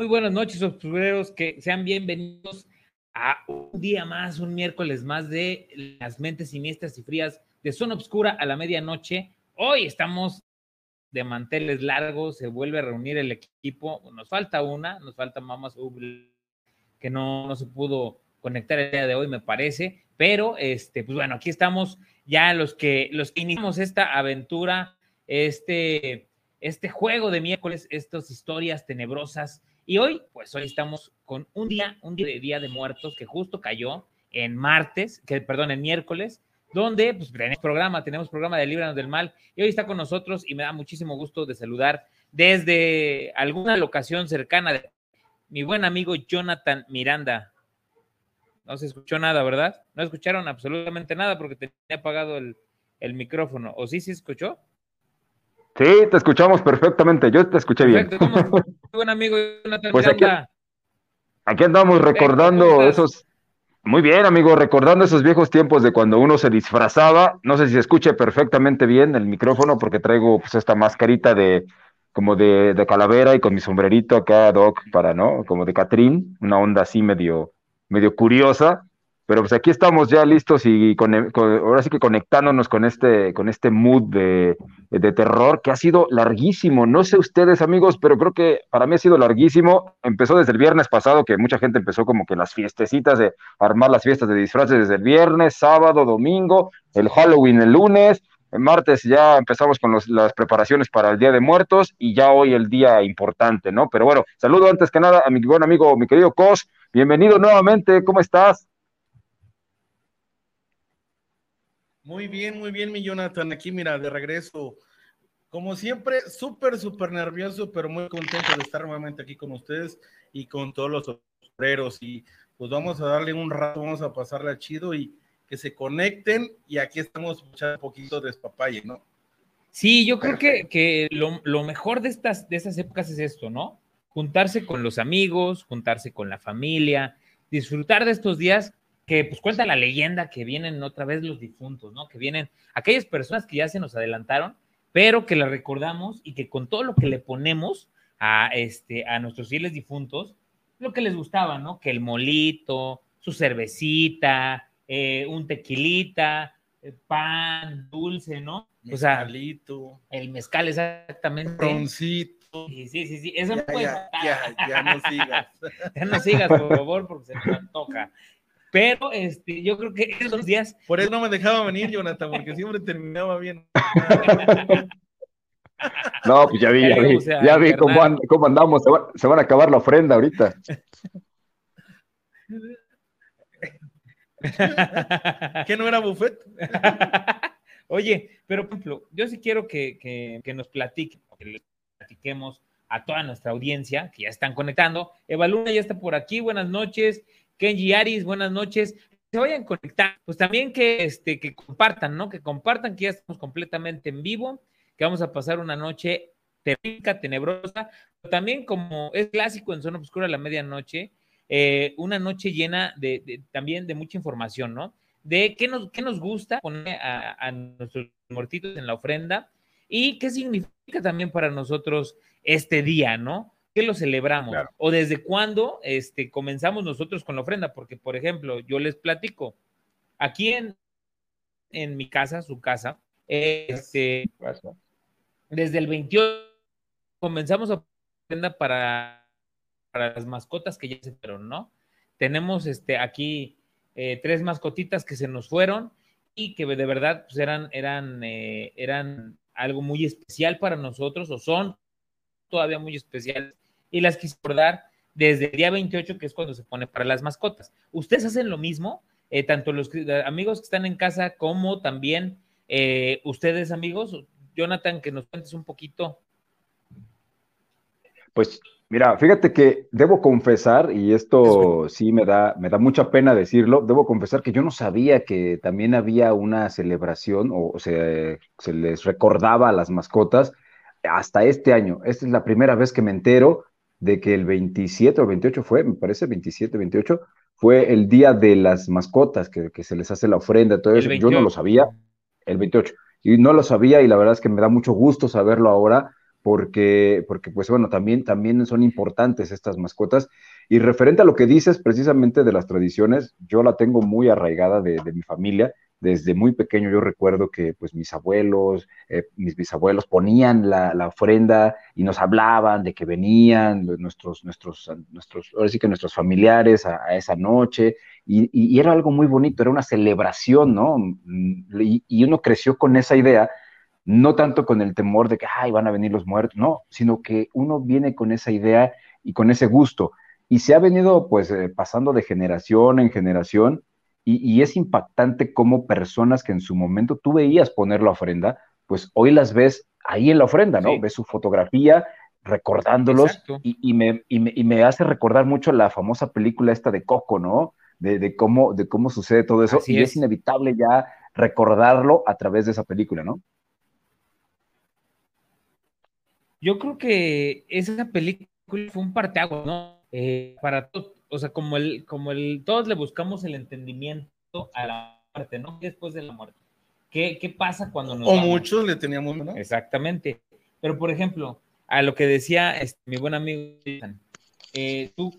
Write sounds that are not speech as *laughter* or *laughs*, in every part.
Muy buenas noches, obscureros, que sean bienvenidos a un día más, un miércoles más de las mentes siniestras y frías de Zona Obscura a la medianoche. Hoy estamos de manteles largos, se vuelve a reunir el equipo. Nos falta una, nos falta Mamas que no, no se pudo conectar el día de hoy, me parece. Pero, este, pues bueno, aquí estamos ya los que, los que iniciamos esta aventura, este, este juego de miércoles, estas historias tenebrosas y hoy, pues hoy estamos con un día, un día de, día de muertos que justo cayó en martes, que perdón, en miércoles, donde pues tenemos programa, tenemos programa de Líbranos del Mal, y hoy está con nosotros y me da muchísimo gusto de saludar desde alguna locación cercana de mi buen amigo Jonathan Miranda. No se escuchó nada, ¿verdad? No escucharon absolutamente nada porque tenía apagado el, el micrófono. ¿O sí se escuchó? Sí, te escuchamos perfectamente. Yo te escuché bien. buen amigo *laughs* pues aquí, aquí, andamos recordando esos. Muy bien, amigo, recordando esos viejos tiempos de cuando uno se disfrazaba. No sé si se escuche perfectamente bien el micrófono porque traigo pues esta mascarita de como de, de calavera y con mi sombrerito acá, Doc, para, ¿no? Como de Catrín, una onda así medio, medio curiosa. Pero pues aquí estamos ya listos y con, ahora sí que conectándonos con este, con este mood de, terror que ha sido larguísimo. No sé ustedes, amigos, pero creo que para mí ha sido larguísimo. Empezó desde el viernes pasado, que mucha gente empezó como que las fiestecitas de armar las fiestas de disfraces desde el viernes, sábado, domingo, el Halloween el lunes. El martes ya empezamos con las preparaciones para el Día de Muertos y ya hoy el día importante, ¿no? Pero bueno, saludo antes que nada a mi buen amigo, mi querido Cos. Bienvenido nuevamente, ¿cómo estás? Muy bien, muy bien, mi Jonathan. Aquí, mira, de regreso. Como siempre, súper, súper nervioso, pero muy contento de estar nuevamente aquí con ustedes y con todos los obreros. Y pues vamos a darle un rato, vamos a pasarle chido y que se conecten. Y aquí estamos un poquito de espapalle, ¿no? Sí, yo creo que, que lo, lo, mejor de estas, de estas épocas es esto, ¿no? Juntarse con los amigos, juntarse con la familia, disfrutar de estos días que pues cuenta la leyenda que vienen otra vez los difuntos, ¿no? Que vienen aquellas personas que ya se nos adelantaron, pero que la recordamos y que con todo lo que le ponemos a, este, a nuestros fieles difuntos, lo que les gustaba, ¿no? Que el molito, su cervecita, eh, un tequilita, eh, pan, dulce, ¿no? O sea, el mezcal exactamente. Roncito. Sí, sí, sí, sí. Eso no puede ya, ya, ya, no sigas. *laughs* ya no sigas, por favor, porque se me antoja. Pero este, yo creo que esos días. Por eso no me dejaba venir, Jonathan, porque siempre terminaba bien. *laughs* No, pues ya vi, ya vi, ya vi cómo, andamos, se, van a acabar la ofrenda ahorita. ¿Qué no era buffet? *laughs* Oye, pero por ejemplo, yo sí quiero que, que, que nos platiquen, que les platiquemos a toda nuestra audiencia que ya están conectando. Eva Luna ya está por aquí, buenas noches. Kenji Aris, buenas noches. Se vayan a conectar, pues también que, este, que compartan, ¿no? Que compartan que ya estamos completamente en vivo, que vamos a pasar una noche terrible, tenebrosa, pero también como es clásico en Zona Oscura a la medianoche, eh, una noche llena de, también de mucha información, ¿no? De qué nos, qué nos gusta poner a, a nuestros muertitos en la ofrenda y qué significa también para nosotros este día, ¿no? ¿Qué lo celebramos? ¿O desde cuándo este, comenzamos nosotros con la ofrenda? Porque, por ejemplo, yo les platico, aquí en, en mi casa, su casa, este, desde el 28 comenzamos a ofrenda para, para las mascotas que ya se fueron, ¿no? Tenemos este, aquí eh, tres mascotitas que se nos fueron y que de verdad pues, eran, eran, eh, eran algo muy especial para nosotros o son todavía muy especiales y las quise recordar desde el día 28, que es cuando se pone para las mascotas. ¿Ustedes hacen lo mismo? Eh, tanto los amigos que están en casa como también eh, ustedes, amigos. Jonathan, que nos cuentes un poquito. Pues mira, fíjate que debo confesar, y esto sí me da, me da mucha pena decirlo, debo confesar que yo no sabía que también había una celebración o se, se les recordaba a las mascotas hasta este año. Esta es la primera vez que me entero de que el 27 o 28 fue, me parece, 27, 28, fue el día de las mascotas, que, se les hace la ofrenda, todo Yo no lo sabía, el 28, y no lo sabía, y la verdad es que me da mucho gusto saberlo ahora, porque, porque pues bueno, también, también son importantes estas mascotas. Y referente a lo que dices precisamente de las tradiciones, yo la tengo muy arraigada de, mi familia. Desde muy pequeño yo recuerdo que pues mis abuelos, eh, mis bisabuelos ponían la, ofrenda y nos hablaban de que venían nuestros, nuestros, nuestros, ahora sí que nuestros familiares a, esa noche y, era algo muy bonito, era una celebración, ¿no? Mm, y, y uno creció con esa idea no tanto con el temor de que, ay, van a venir los muertos, no, sino que uno viene con esa idea y con ese gusto. Y se ha venido pues eh, pasando de generación en generación y, es impactante cómo personas que en su momento tú veías poner la ofrenda, pues hoy las ves ahí en la ofrenda, ¿no? Ves su fotografía recordándolos y, me, y, me, hace recordar mucho la famosa película esta de Coco, ¿no? De, cómo, de cómo sucede todo eso. y es inevitable ya recordarlo a través de esa película, ¿no? Yo creo que esa película fue un parteaguas, ¿no? Eh, para todos, o sea, como el, como el, todos le buscamos el entendimiento a la muerte, ¿no? Después de la muerte. ¿Qué, qué pasa cuando nos O muchos le teníamos, ¿no? Exactamente. Pero, por ejemplo, a lo que decía este, mi buen amigo, eh, tú,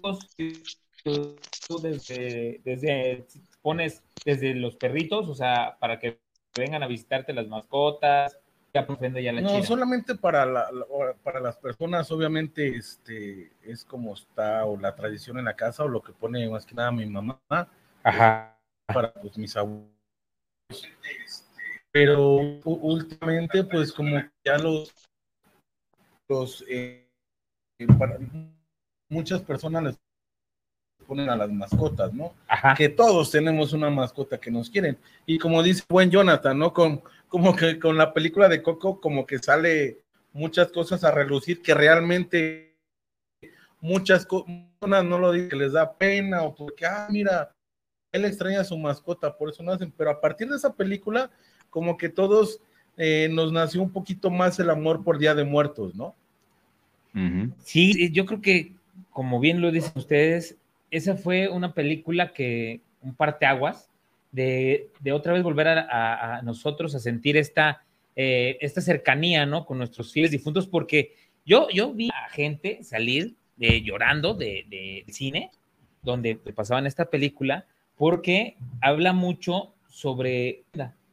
tú, desde, desde, pones desde los perritos, o sea, para que vengan a visitarte las mascotas, no, solamente para, para las personas, obviamente, este, es como está o la tradición en la casa o lo que pone más que nada mi mamá. Ajá. Para pues, mis abuelos. Pero últimamente, pues como ya los, los eh, muchas personas les ponen a las mascotas, ¿no? Ajá. Que todos tenemos una mascota que nos quieren. Y como dice buen Jonathan, ¿no? Con, como que con la película de Coco, como que sale muchas cosas a relucir que realmente muchas personas no lo dicen, que les da pena o porque, ah, mira, él extraña a su mascota, por eso no hacen. Pero a partir de esa película, como que todos eh, nos nació un poquito más el amor por Día de Muertos, ¿no? Sí, yo creo que, como bien lo dicen ustedes, esa fue una película que, un parteaguas, de, de otra vez volver a, nosotros a sentir esta, eh, esta cercanía, ¿no? Con nuestros fieles difuntos, porque yo, yo vi a gente salir de, llorando de, de, cine, donde pasaban esta película, porque habla mucho sobre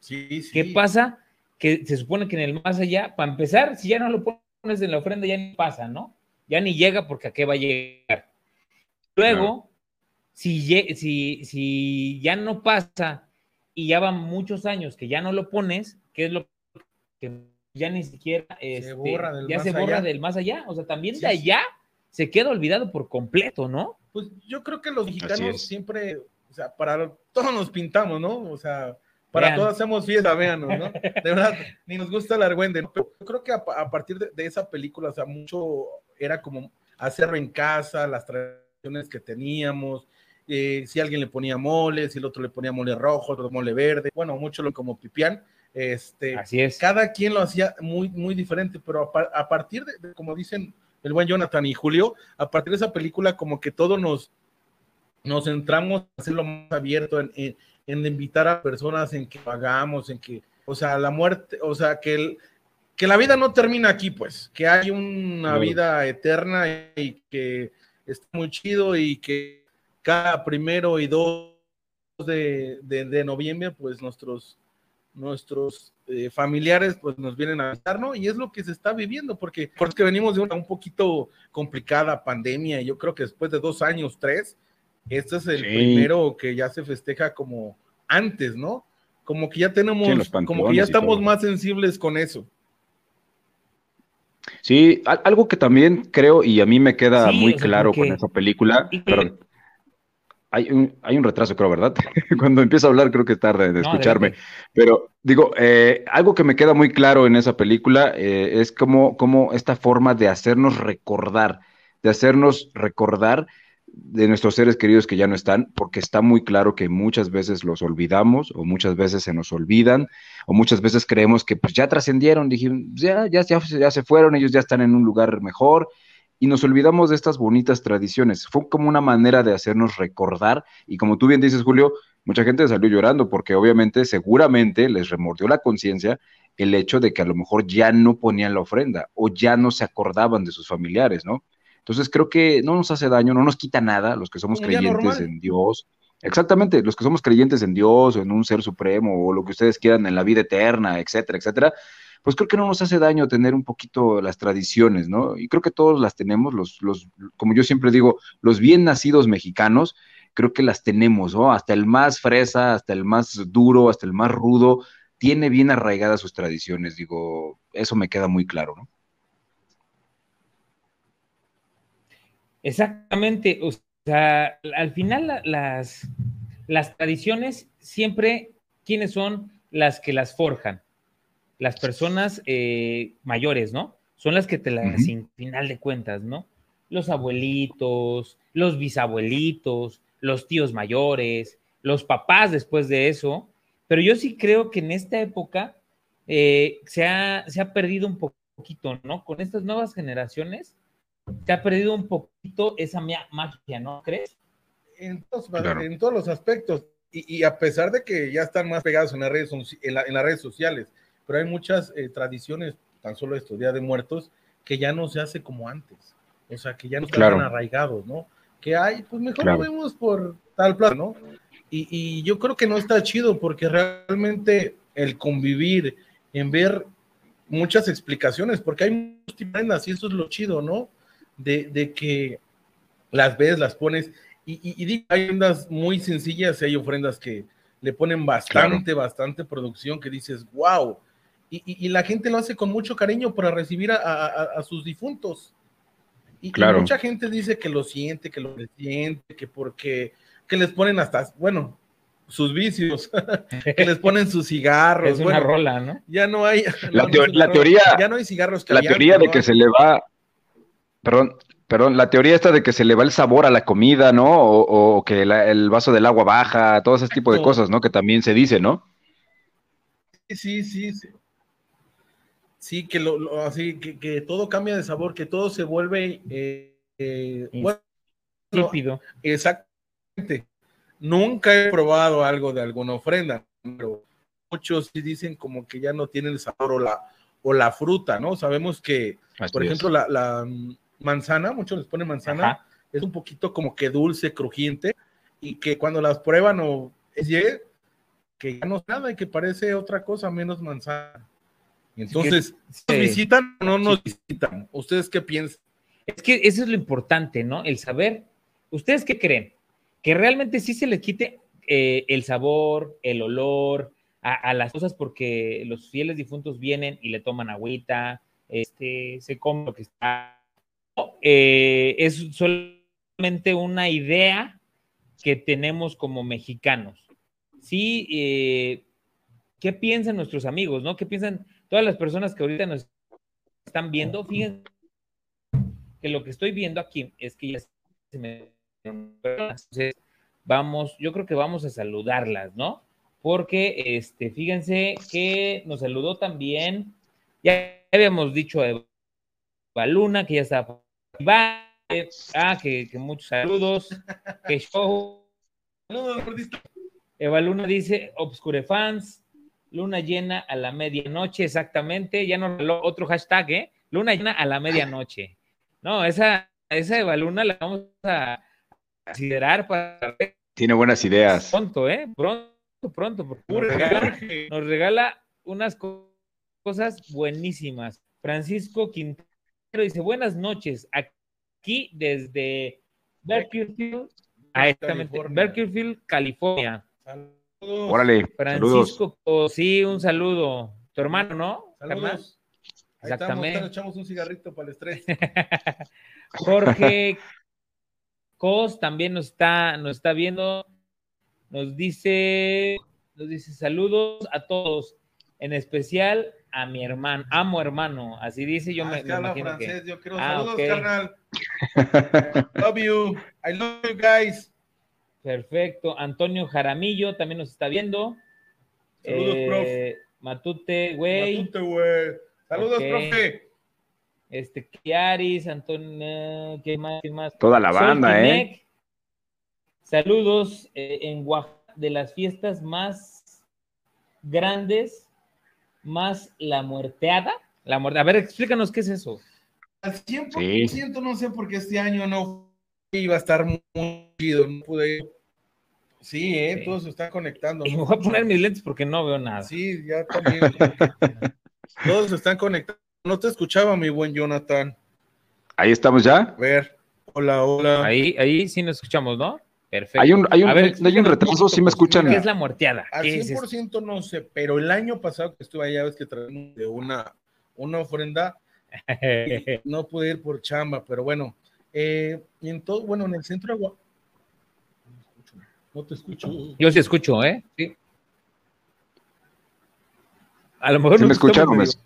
sí, qué pasa, que se supone que en el más allá, para empezar, si ya no lo pones en la ofrenda, ya ni pasa, ¿no? Ya ni llega porque a qué va a llegar. Luego, si, si, ya no pasa y ya van muchos años que ya no lo pones, ¿qué es lo que ya ni siquiera se este, borra del ya se borra del más allá? O sea, también de allá se queda olvidado por completo, ¿no? Pues yo creo que los mexicanos siempre, o sea, para todos nos pintamos, ¿no? O sea, para todos hacemos fiesta, vean, ¿no? De verdad, ni nos gusta el argüende, ¿no? Pero yo creo que a, partir de, de, esa película, o sea, mucho era como hacerlo en casa, las tradiciones que teníamos, eh, si alguien le ponía mole, si el otro le ponía mole rojo, otro mole verde, bueno, mucho lo como pipián. Este, Así es. Cada quien lo hacía muy, muy diferente, pero a, partir de, como dicen el buen Jonathan y Julio, a partir de esa película, como que todos nos, nos centramos en hacerlo más abierto, en, en, invitar a personas, en que pagamos, en que, o sea, la muerte, o sea, que, el, que la vida no termina aquí, pues, que hay una vida eterna y que está muy chido y que cada primero y dos de, de, noviembre, pues nuestros, nuestros eh, familiares pues nos vienen a visitar, ¿no? Y es lo que se está viviendo, porque, porque venimos de una un poquito complicada pandemia, y yo creo que después de dos años, tres, este es el primero que ya se festeja como antes, ¿no? Como que ya tenemos, como que ya estamos más sensibles con eso. Sí, algo que también creo y a mí me queda muy claro con esa película, perdón, hay un, hay un retraso, creo, ¿verdad? *laughs* Cuando empiezo a hablar, creo que es tarde de escucharme. Pero digo, eh, algo que me queda muy claro en esa película eh, es como, como esta forma de hacernos recordar, de hacernos recordar de nuestros seres queridos que ya no están, porque está muy claro que muchas veces los olvidamos o muchas veces se nos olvidan o muchas veces creemos que pues ya trascendieron, dijimos, ya, ya, ya, ya se fueron, ellos ya están en un lugar mejor y nos olvidamos de estas bonitas tradiciones. Fue como una manera de hacernos recordar y como tú bien dices, Julio, mucha gente salió llorando porque obviamente, seguramente les remordió la conciencia el hecho de que a lo mejor ya no ponían la ofrenda o ya no se acordaban de sus familiares, ¿no? Entonces creo que no nos hace daño, no nos quita nada los que somos creyentes en Dios. Exactamente, los que somos creyentes en Dios o en un ser supremo o lo que ustedes quieran en la vida eterna, etcétera, etcétera, pues creo que no nos hace daño tener un poquito las tradiciones, ¿no? Y creo que todos las tenemos, los, los, como yo siempre digo, los bien nacidos mexicanos, creo que las tenemos, ¿no? Hasta el más fresa, hasta el más duro, hasta el más rudo, tiene bien arraigadas sus tradiciones, digo, eso me queda muy claro, ¿no? Exactamente, o sea, al final las, las tradiciones siempre, ¿quiénes son las que las forjan? Las personas eh, mayores, ¿no? Son las que te las, sin final de cuentas, ¿no? Los abuelitos, los bisabuelitos, los tíos mayores, los papás después de eso, pero yo sí creo que en esta época eh, se, ha, se ha perdido un poquito, ¿no? Con estas nuevas generaciones, se ha perdido un poquito esa magia, ¿no crees? En todos, en todos los aspectos. Y, a pesar de que ya están más pegados en las redes, en, las redes sociales, pero hay muchas eh, tradiciones, tan solo esto, Día de Muertos, que ya no se hace como antes. O sea, que ya no están arraigados, ¿no? Que hay, pues mejor lo vemos por tal plan, ¿no? Y, yo creo que no está chido porque realmente el convivir, en ver muchas explicaciones, porque hay muchas ofrendas y eso es lo chido, ¿no? De, que las ves, las pones, y, y, hay ofrendas muy sencillas y hay ofrendas que le ponen bastante, bastante producción que dices, wow. Y, la gente lo hace con mucho cariño para recibir a, sus difuntos. Y, mucha gente dice que lo siente, que lo siente, que porque que les ponen hasta, bueno, sus vicios, *laughs* que les ponen sus cigarros. Es una rola, ¿no? Ya no hay. La, teoría. Ya no hay cigarros. la teoría de que se le va. Perdón, perdón, la teoría esta de que se le va el sabor a la comida, ¿no? O, que el vaso del agua baja, todo ese tipo de cosas, ¿no? Que también se dice, ¿no? Sí, sí, sí. Sí, que lo, así que, todo cambia de sabor, que todo se vuelve eh, eh, Exacto Nunca he probado algo de alguna ofrenda, pero muchos sí dicen como que ya no tiene el sabor o la, o la fruta, ¿no? Sabemos que, por ejemplo, la, manzana, muchos les ponen manzana, es un poquito como que dulce, crujiente, y que cuando las prueban o es que ya no es nada y que parece otra cosa menos manzana. Entonces, ¿nos visitan o no nos visitan? ¿Ustedes qué piensan? Es que eso es lo importante, ¿no? El saber. ¿Ustedes qué creen? que realmente sí se le quite eh, el sabor, el olor a, las cosas porque los fieles difuntos vienen y le toman agüita, este, se come lo que está. Eh, es solamente una idea que tenemos como mexicanos. Sí, eh, ¿qué piensan nuestros amigos, no? ¿Qué piensan todas las personas que ahorita nos están viendo? Fíjense que lo que estoy viendo aquí es que ya se me entonces, vamos, yo creo que vamos a saludarlas, ¿no? Porque, este, fíjense que nos saludó también, ya habíamos dicho a Eva Luna, que ya estaba. Ah, que, muchos saludos, que show. Eva Luna dice, Obscure Fans, luna llena a la medianoche, exactamente, ya nos otro hashtag, ¿eh? Luna llena a la medianoche. No, esa, esa Eva Luna la vamos a, considerar para Tiene buenas ideas. Pronto, ¿eh? Pronto, pronto, porque nos regala, unas cosas buenísimas. Francisco Quintero dice, buenas noches, aquí desde Berkeley, ah, California. California. Órale, Francisco, oh, sí, un saludo. Tu hermano, ¿no? Saludos. Exactamente. echamos un cigarrito para el estrés. *laughs* Jorge Cos también nos está, nos está viendo, nos dice, nos dice saludos a todos, en especial a mi hermano, amo hermano, así dice, yo me, imagino francés, Yo quiero ah, saludos, carnal. *laughs* love you, I love you guys. Perfecto, Antonio Jaramillo también nos está viendo. Saludos, prof. Eh, Matute, güey. Matute, güey. Saludos, profe. Este, Kiaris, Antonio, ¿qué más? ¿Qué más? Toda la banda, ¿eh? Saludos eh, en Oaxaca, de las fiestas más grandes más la muerteada. La muerte. A ver, explícanos qué es eso. Al 100% no sé por qué este año no iba a estar muy chido, no pude ir. Sí, eh, todos se están conectando. Y me voy a poner mis lentes porque no veo nada. Sí, ya también. *laughs* todos se están conectando. No te escuchaba, mi buen Jonathan. Ahí estamos ya. A ver, hola, hola. Ahí, ahí sí nos escuchamos, ¿no? Perfecto. Hay un, hay un, hay un retraso, sí me escuchan. ¿Qué es la muerteada? Al ¿Qué es 100% no sé, pero el año pasado que estuve allá, ves que traemos de una, una ofrenda, *laughs* no pude ir por chamba, pero bueno, eh, y en todo, bueno, en el centro de Agua. No te escucho. Yo sí escucho, ¿eh? Sí. A lo mejor ¿Sí no me escuchan o me, Es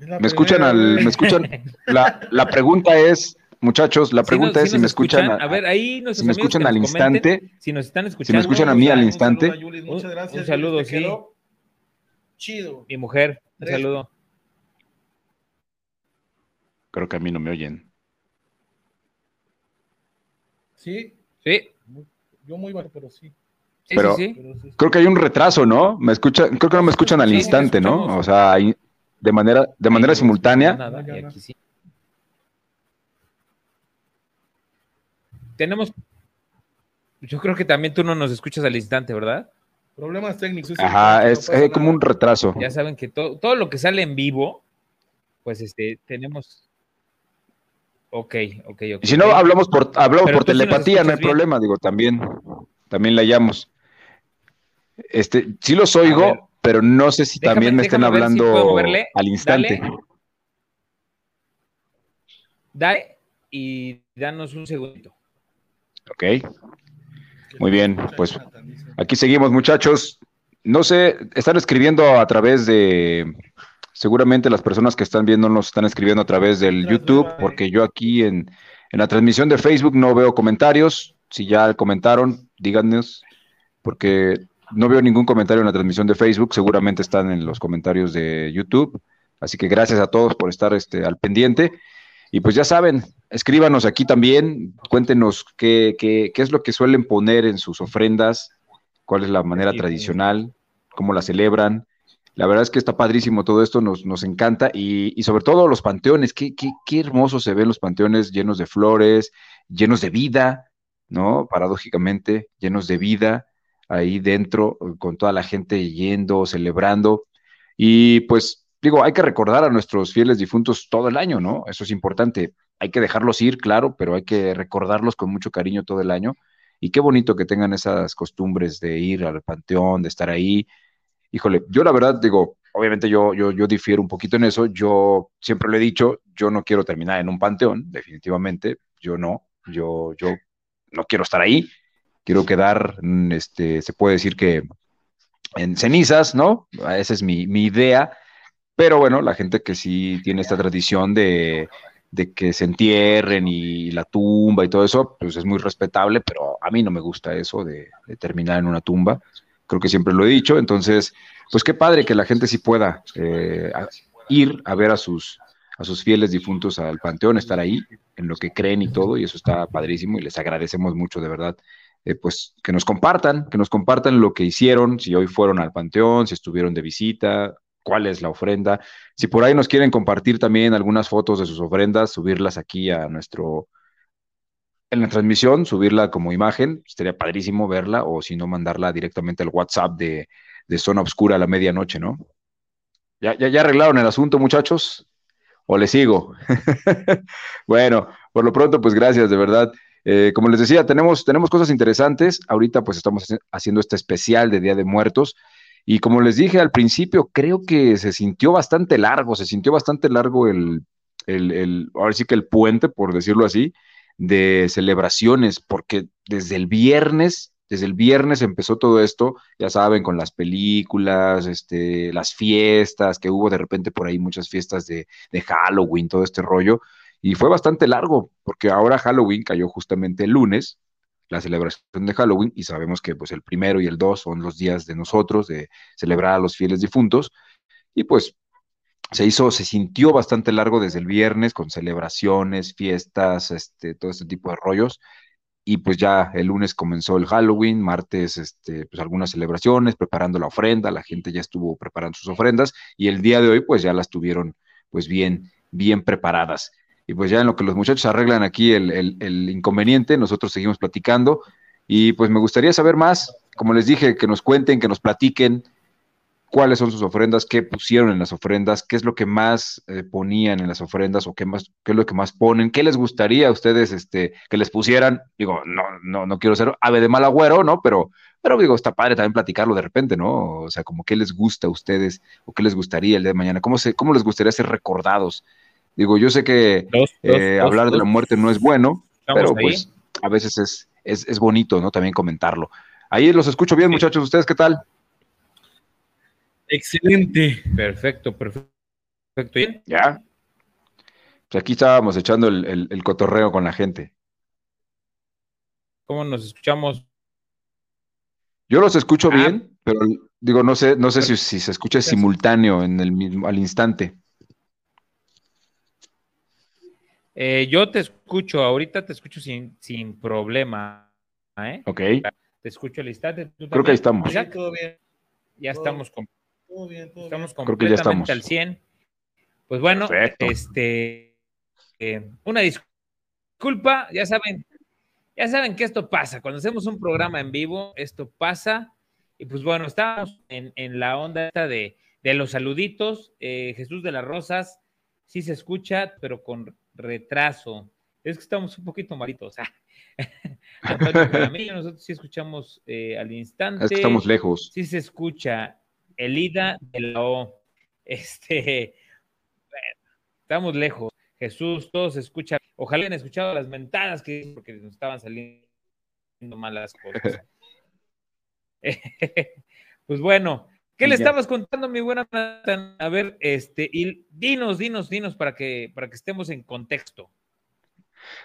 la me escuchan al, me escuchan? La, la pregunta es, muchachos, la Sí pregunta nos- es si me nos escuchan, a, A ver, ahí nuestros si me escuchan al nos comenten instante, Si nos están si me escuchando. escuchan a mí al Un instante. saludo a Yuli, muchas Un- gracias. un saludo, sí. Chido. Mi mujer, un Tres. saludo. creo que a mí no me oyen. Sí, Sí, yo muy bajo, pero sí. sí, Pero- sí, sí. Creo que hay un retraso, ¿no? Me escuchan, creo que no me escuchan al Sí, instante, ¿no? O sea, de manera, de manera no simultánea. nada, No, y no. aquí sí. Tenemos. Yo creo que también tú no nos escuchas al instante, ¿verdad? Problemas técnicos. sí, Ajá, no es pasa eh, como un retraso. Ya saben que todo, todo lo que sale en vivo, pues este, tenemos. Ok, ok, ok. Y si no, hablamos por, hablamos por sí telepatía, no hay bien. problema, digo, también, también la hallamos. Este, sí los oigo, pero no sé si Déjame- también me estén si hablando al instante. Dale. Dale y danos un segundito. Ok, muy bien, pues aquí seguimos, muchachos. No sé, están escribiendo a través de, seguramente las personas que están viendo nos están escribiendo a través del YouTube, porque yo aquí en, en la transmisión de Facebook no veo comentarios. Si ya comentaron, díganos, porque no veo ningún comentario en la transmisión de Facebook, seguramente están en los comentarios de YouTube. Así que gracias a todos por estar este, al pendiente. Y pues ya saben, escríbanos aquí también, cuéntenos qué, qué, qué es lo que suelen poner en sus ofrendas, cuál es la manera Sí, tradicional, cómo la celebran. La verdad es que está padrísimo todo esto, nos, nos encanta y, y sobre todo los panteones, qué, qué, qué hermosos se ven los panteones llenos de flores, llenos de vida, ¿no? Paradójicamente, llenos de vida ahí dentro, con toda la gente yendo, celebrando. Y pues digo, hay que recordar a nuestros fieles difuntos todo el año, ¿no? Eso es importante. Hay que dejarlos ir, claro, pero hay que recordarlos con mucho cariño todo el año. Y qué bonito que tengan esas costumbres de ir al panteón, de estar ahí. Híjole, yo la verdad digo, obviamente yo, yo, yo difiero un poquito en eso. Yo siempre lo he dicho, yo no quiero terminar en un panteón, definitivamente. Yo no, yo, yo no quiero estar ahí. Quiero quedar, mm, este, se puede decir que en cenizas, ¿no? Esa es mi, mi idea. Pero bueno, la gente que sí tiene esta tradición de, de que se entierren y la tumba y todo eso, pues es muy respetable, pero a mí no me gusta eso de, de terminar en una tumba. Creo que siempre lo he dicho. Entonces, pues qué padre que la gente sí pueda eh, ir a ver a sus, a sus fieles difuntos al panteón, estar ahí en lo que creen y todo, y eso está padrísimo y les agradecemos mucho, de verdad. eh, pues que nos compartan, que nos compartan lo que hicieron, si hoy fueron al panteón, si estuvieron de visita, cuál es la ofrenda. Si por ahí nos quieren compartir también algunas fotos de sus ofrendas, subirlas aquí a nuestro, en la transmisión, subirla como imagen, estaría padrísimo verla, o si no, mandarla directamente al WhatsApp de, de Zona Obscura a la medianoche, ¿no? ¿Ya, ya, ya arreglaron el asunto, muchachos? ¿O le sigo? *laughs* bueno, por lo pronto, pues gracias, de verdad. Eh, como les decía, tenemos, tenemos cosas interesantes. Ahorita pues estamos haci- haciendo este especial de Día de Muertos. Y como les dije al principio, creo que se sintió bastante largo, se sintió bastante largo el, el, el ahora sí que el puente, por decirlo así, de celebraciones, porque desde el viernes, desde el viernes empezó todo esto, ya saben, con las películas, este, las fiestas, que hubo de repente por ahí muchas fiestas de, de Halloween, todo este rollo, y fue bastante largo, porque ahora Halloween cayó justamente el lunes, la celebración de Halloween, y sabemos que pues el primero y el dos son los días de nosotros, de celebrar a los fieles difuntos, y pues se hizo, se sintió bastante largo desde el viernes con celebraciones, fiestas, este, todo este tipo de rollos. y pues ya el lunes comenzó el Halloween, martes este, pues algunas celebraciones, preparando la ofrenda, la gente ya estuvo preparando sus ofrendas y el día de hoy pues ya las tuvieron pues bien, bien preparadas. Y pues ya en lo que los muchachos arreglan aquí el, el inconveniente, nosotros seguimos platicando y pues me gustaría saber más, como les dije, que nos cuenten, que nos platiquen cuáles son sus ofrendas, qué pusieron en las ofrendas, qué es lo que más eh, ponían en las ofrendas o qué más, qué es lo que más ponen, qué les gustaría a ustedes este, que les pusieran. Digo, no, no, no quiero ser ave de mal agüero, ¿no? Pero, pero digo, está padre también platicarlo de repente, ¿no? O sea, como qué les gusta a ustedes o qué les gustaría el día de mañana, cómo, se, cómo les gustaría ser recordados. Digo, yo sé que eh, hablar de la muerte no es bueno, pero pues a veces es, es, es bonito, ¿no? También comentarlo. Ahí los escucho bien, muchachos. ¿Ustedes qué tal? Excelente. Perfecto, perfecto. Ya. Pues aquí estábamos echando el, cotorreo con la gente. ¿Cómo nos escuchamos? Yo los escucho ah. bien, pero digo, no sé, no sé si, se escucha simultáneo en el mismo, al instante. Eh, yo te escucho, ahorita te escucho sin, sin problema. ¿eh? Ok. Te escucho al instante. Creo que ahí estamos. Ya, ya estamos con Estamos completamente al 100. Pues bueno, este, eh, una disculpa, ya saben, ya saben que esto pasa. Cuando hacemos un programa en vivo, esto pasa. Y pues bueno, estamos en, la onda de, de los saluditos. Eh, Jesús de las Rosas, sí se escucha, pero con retraso. Es que estamos un poquito malitos. *laughs* Antonio nosotros sí escuchamos eh, al instante. estamos lejos. Sí se escucha Elida de la O. Este, estamos lejos. Jesús, todos escuchan. Ojalá hayan escuchado las mentadas que porque nos estaban saliendo malas cosas. *laughs* *laughs* pues bueno, ¿qué le estabas contando, mi buena A ver, este, y dinos, dinos, dinos para que, para que estemos en contexto.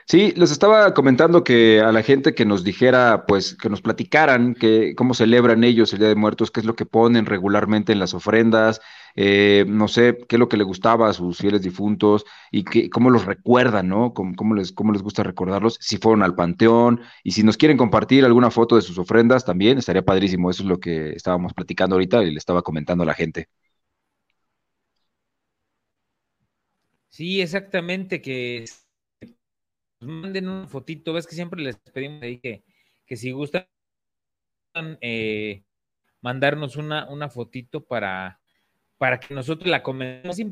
Sí, les estaba comentando que a la gente que nos dijera, pues, que nos platicaran que, cómo celebran ellos el Día de Muertos, qué es lo que ponen regularmente en las ofrendas, eh, no sé, qué es lo que le gustaba a sus fieles difuntos y que, cómo los recuerdan, ¿no? Cómo, les, cómo les gusta recordarlos, si fueron al panteón y si nos quieren compartir alguna foto de sus ofrendas también, estaría padrísimo. Eso es lo que estábamos platicando ahorita y le estaba comentando a la gente. Sí, exactamente, que manden una fotito, ves que siempre les pedimos ahí que, que si gustan eh, mandarnos una, una fotito para, para que nosotros la comentemos. Es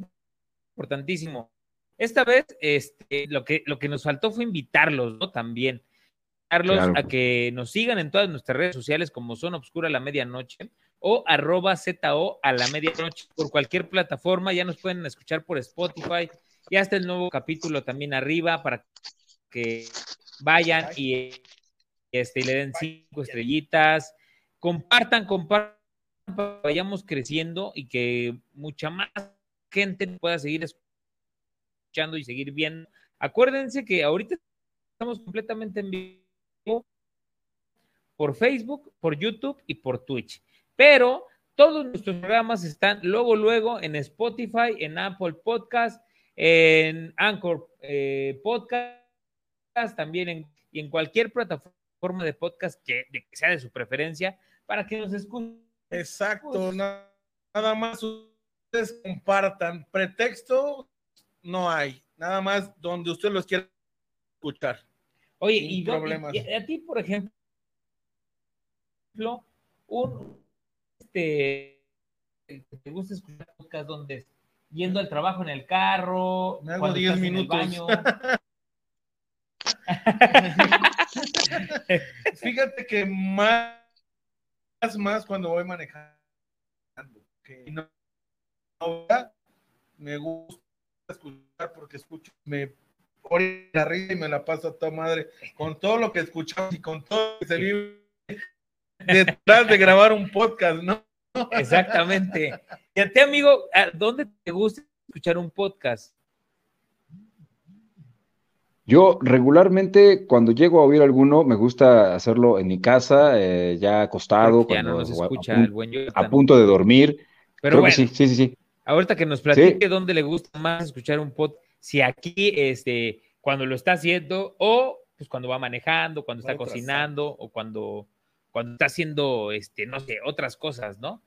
importantísimo. Esta vez, este, lo que, lo que nos faltó fue invitarlos, ¿no? También. Invitarlos a que nos sigan en todas nuestras redes sociales como Son Obscura a la Medianoche o arroba ZO a la medianoche por cualquier plataforma. Ya nos pueden escuchar por Spotify. Ya está el nuevo capítulo también arriba para que vayan y este, le den cinco estrellitas, compartan, compartan, vayamos creciendo y que mucha más gente pueda seguir escuchando y seguir viendo. Acuérdense que ahorita estamos completamente en vivo por Facebook, por YouTube y por Twitch. Pero todos nuestros programas están luego, luego en Spotify, en Apple Podcast, en Anchor eh, Podcast también en, y en cualquier plataforma de podcast que, sea de su preferencia para que nos escuchen. Exacto, nada, más ustedes compartan. Pretexto no hay, nada más donde usted los quiera escuchar. Oye, y, a ti, por ejemplo, un este te gusta escuchar podcast donde yendo al trabajo en el carro, me hago 10 minutos. *laughs* *laughs* Fíjate que más, más cuando voy manejando. Que no, me gusta escuchar porque escucho, me pone la risa y me la paso a toda madre con todo lo que escuchamos y con todo lo que se vive detrás de grabar un podcast, ¿no? Exactamente. Y a ti, amigo, ¿dónde te gusta escuchar un podcast? Yo regularmente cuando llego a oír alguno me gusta hacerlo en mi casa, eh, ya acostado, cuando, a, punto de dormir. Pero bueno, sí, sí, sí, Ahorita que nos platique dónde le gusta más escuchar un pod, si aquí, este, cuando lo está haciendo, o pues cuando va manejando, cuando está cocinando o cuando, cuando está haciendo, este, no sé, otras cosas, ¿no?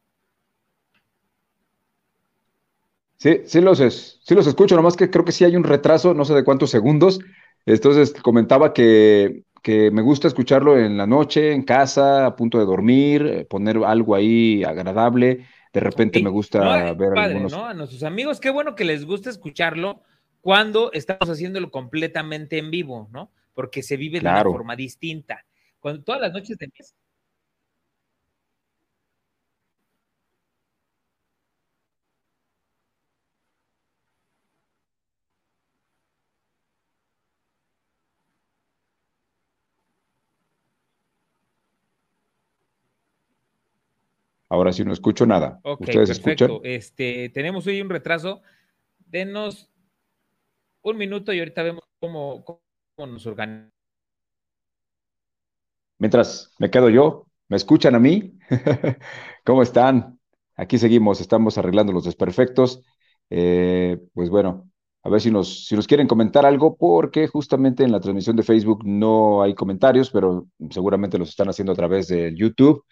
Sí, sí los, sí los escucho, nomás que creo que sí hay un retraso, no sé de cuántos segundos. Entonces comentaba que, me gusta escucharlo en la noche, en casa, a punto de dormir, eh, poner algo ahí agradable. De repente me gusta ver algunos... ¿no? A nuestros amigos, qué bueno que les gusta escucharlo cuando estamos haciéndolo completamente en vivo, ¿no? Porque se vive de una forma distinta. Cuando todas las noches de mes Ahora sí no escucho nada. ¿Ustedes escuchan? Este, tenemos hoy un retraso. Denos un minuto y ahorita vemos cómo, cómo nos organizamos. Mientras me quedo yo, ¿me escuchan a mí? *laughs* ¿Cómo están? Aquí seguimos, estamos arreglando los desperfectos. Eh, pues bueno, a ver si nos, si nos quieren comentar algo, porque justamente en la transmisión de Facebook no hay comentarios, pero seguramente los están haciendo a través de YouTube.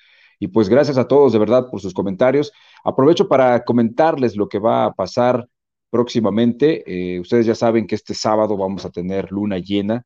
Y pues gracias a todos de verdad por sus comentarios. Aprovecho para comentarles lo que va a pasar próximamente. Eh, ustedes ya saben que este sábado vamos a tener luna llena.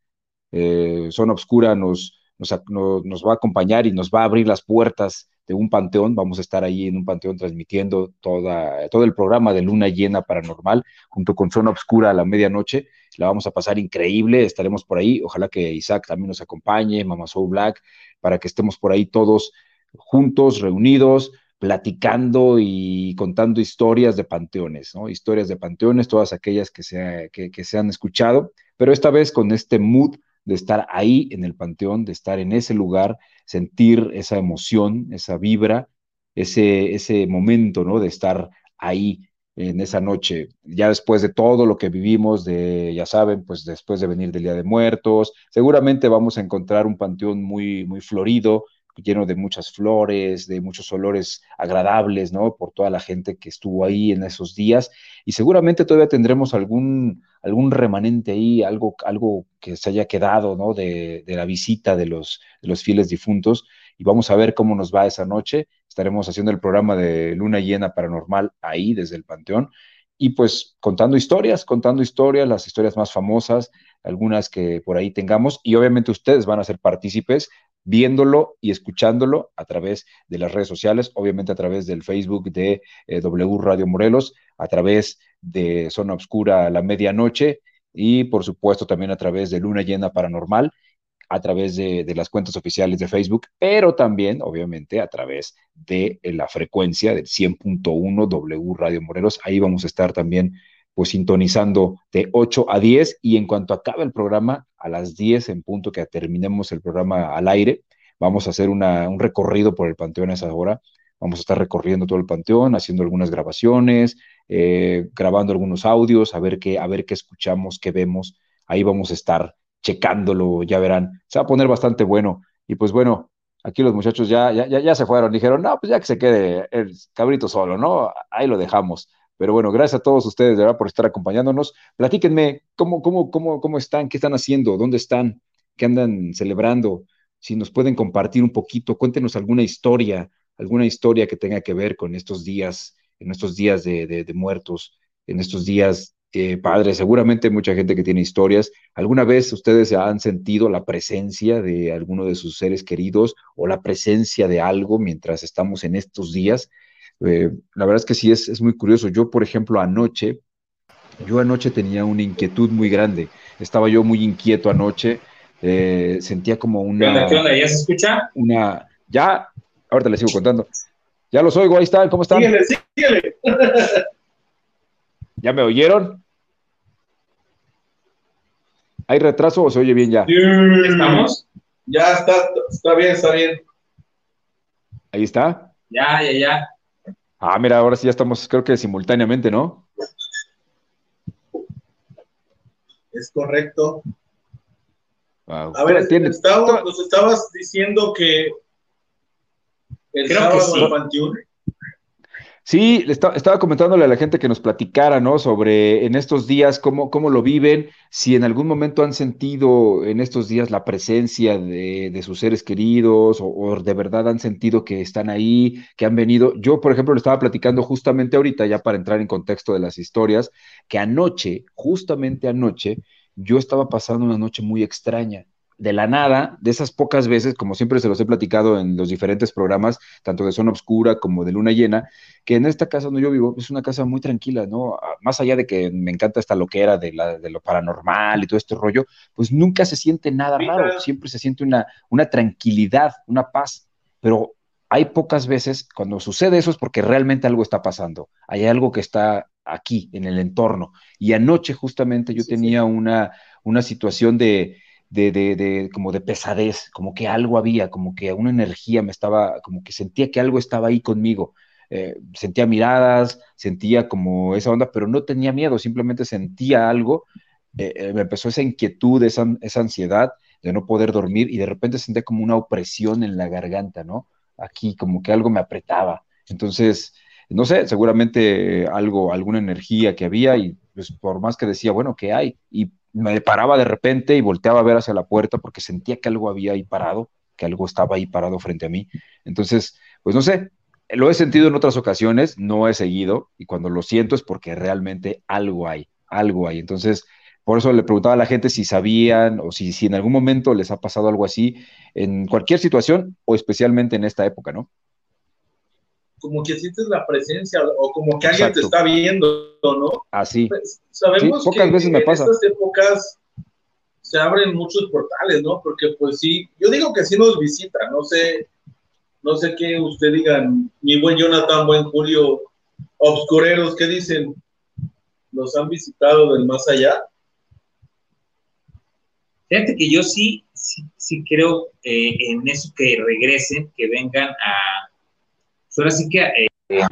Eh, Zona Obscura nos, nos, va a acompañar y nos va a abrir las puertas de un panteón. Vamos a estar ahí en un panteón transmitiendo toda, todo el programa de luna llena paranormal junto con Zona Obscura a la medianoche. La vamos a pasar increíble. Estaremos por ahí. Ojalá que Isaac también nos acompañe, Mama Soul Black, para que estemos por ahí todos juntos, reunidos, platicando y contando historias de panteones, ¿no? Historias de panteones, todas aquellas que se, que, se han escuchado, pero esta vez con este mood de estar ahí en el panteón, de estar en ese lugar, sentir esa emoción, esa vibra, ese, ese momento, ¿no? De estar ahí en esa noche, ya después de todo lo que vivimos, de, ya saben, pues después de venir del Día de Muertos, seguramente vamos a encontrar un panteón muy, muy florido, lleno de muchas flores, de muchos olores agradables, ¿no? Por toda la gente que estuvo ahí en esos días. Y seguramente todavía tendremos algún, algún remanente ahí, algo, algo que se haya quedado, ¿no? De, de la visita de los, de los fieles difuntos. Y vamos a ver cómo nos va esa noche. Estaremos haciendo el programa de Luna Llena Paranormal ahí, desde el Panteón. Y pues contando historias, contando historias, las historias más famosas, algunas que por ahí tengamos. Y obviamente ustedes van a ser partícipes viéndolo y escuchándolo a través de las redes sociales, obviamente a través del Facebook de eh, W Radio Morelos, a través de Zona Obscura a la medianoche y por supuesto también a través de Luna Llena Paranormal, a través de, las cuentas oficiales de Facebook, pero también obviamente a través de eh, la frecuencia del 100.1 W Radio Morelos. Ahí vamos a estar también pues sintonizando de 8 a 10 y en cuanto acabe el programa, a las 10 en punto que terminemos el programa al aire, vamos a hacer un recorrido por el Panteón a esa hora. Vamos a estar recorriendo todo el Panteón, haciendo algunas grabaciones, eh, grabando algunos audios, a ver, qué, a ver qué escuchamos, qué vemos. Ahí vamos a estar checándolo, ya verán. Se va a poner bastante bueno. Y pues bueno, aquí los muchachos ya, ya, ya se fueron. Dijeron, no, pues ya que se quede el cabrito solo, ¿no? Ahí lo dejamos. Pero bueno, gracias a todos ustedes, por estar acompañándonos. Platíquenme cómo, cómo, cómo, cómo están, qué están haciendo, dónde están, qué andan celebrando. Si nos pueden compartir un poquito, cuéntenos alguna historia, alguna historia que tenga que ver con estos días, en estos días de, muertos, en estos días eh, padres. Seguramente mucha gente que tiene historias. ¿Alguna vez ustedes han sentido la presencia de alguno de sus seres queridos o la presencia de algo mientras estamos en estos días? Eh, la verdad es que sí, es, es, muy curioso. Yo, por ejemplo, anoche, yo anoche tenía una inquietud muy grande. Estaba yo muy inquieto anoche. Eh, sentía como una... ¿Qué onda? ¿Ya se escucha? Una... Ya, ahorita les sigo contando. Ya los oigo, ahí están, ¿cómo están? Síguele, síguele. *laughs* ¿Ya me oyeron? ¿Hay retraso o se oye bien ya? ¿Estamos? Ya está, está bien, está bien. Ahí está. Ya, ya, ya. Ah, mira, ahora sí ya estamos, creo que simultáneamente, ¿no? Es correcto. A ver, nos estabas diciendo que el creo sábado que sí. Sí, estaba comentándole a la gente que nos platicara, ¿no? Sobre en estos días, cómo, cómo lo viven, si en algún momento han sentido en estos días la presencia de, sus seres queridos o, de verdad han sentido que están ahí, que han venido. Yo, por ejemplo, le estaba platicando justamente ahorita, ya para entrar en contexto de las historias, que anoche, justamente anoche, yo estaba pasando una noche muy extraña de la nada, de esas pocas veces, como siempre se los he platicado en los diferentes programas, tanto de Zona Oscura como de Luna Llena, que en esta casa donde yo vivo es una casa muy tranquila, ¿no? Ah, más allá de que me encanta esta loquera de, la, de lo paranormal y todo este rollo, pues nunca se siente nada raro, siempre se siente una, una tranquilidad, una paz, pero hay pocas veces cuando sucede eso es porque realmente algo está pasando, hay algo que está aquí, en el entorno. Y anoche justamente yo tenía Una, una situación de de, de, como de pesadez, como que algo había, como que una energía me estaba, como que sentía que algo estaba ahí conmigo. Eh, sentía miradas, sentía como esa onda, pero no tenía miedo, simplemente sentía algo. Eh, eh, me empezó esa inquietud, esa, esa ansiedad de no poder dormir y de repente sentía como una opresión en la garganta, ¿no? Aquí, como que algo me apretaba. Entonces, no sé, seguramente algo, alguna energía que había y pues por más que decía, bueno, ¿qué hay? Y me paraba de repente y volteaba a ver hacia la puerta porque sentía que algo había ahí parado, que algo estaba ahí parado frente a mí. Entonces, pues no sé, lo he sentido en otras ocasiones, no he seguido, y cuando lo siento es porque realmente algo hay, algo hay. Entonces, por eso le preguntaba a la gente si sabían o si, si en algún momento les ha pasado algo así en cualquier situación o especialmente en esta época, ¿no? Como que sientes la presencia o como que alguien te está viendo, ¿no? Así. Pues, sabemos que veces me en estas épocas se abren muchos portales, ¿no? Porque pues sí, yo digo que sí nos visita, no sé, no sé qué usted digan, mi buen Jonathan, buen Julio, obscureros, ¿qué dicen? ¿Los han visitado del más allá? Fíjate que yo sí, sí, creo eh, en eso que regresen, que vengan a, ahora sí que eh,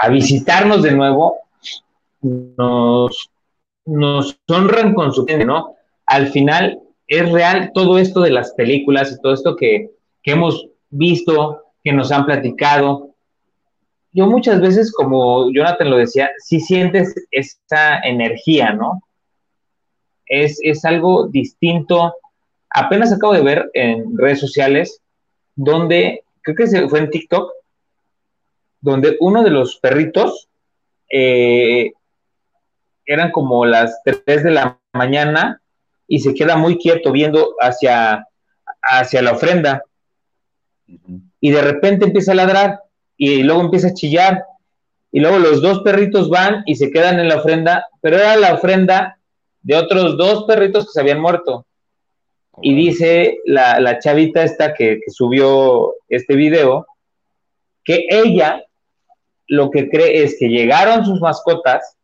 a visitarnos de nuevo, nos, nos honran con su gente, ¿no? Al final es real todo esto de las películas y todo esto que, que hemos visto, que nos han platicado. Yo muchas veces, como Jonathan lo decía, sí sientes esa energía, ¿no? Es, es algo distinto. Apenas acabo de ver en redes sociales donde, creo que fue en TikTok, donde uno de los perritos eh, eran como las 3 de la mañana y se queda muy quieto viendo hacia, hacia la ofrenda. Y de repente empieza a ladrar y luego empieza a chillar. Y luego los dos perritos van y se quedan en la ofrenda, pero era la ofrenda de otros dos perritos que se habían muerto. Y dice la, chavita esta que, que subió este video, que ella lo que cree es que llegaron sus mascotas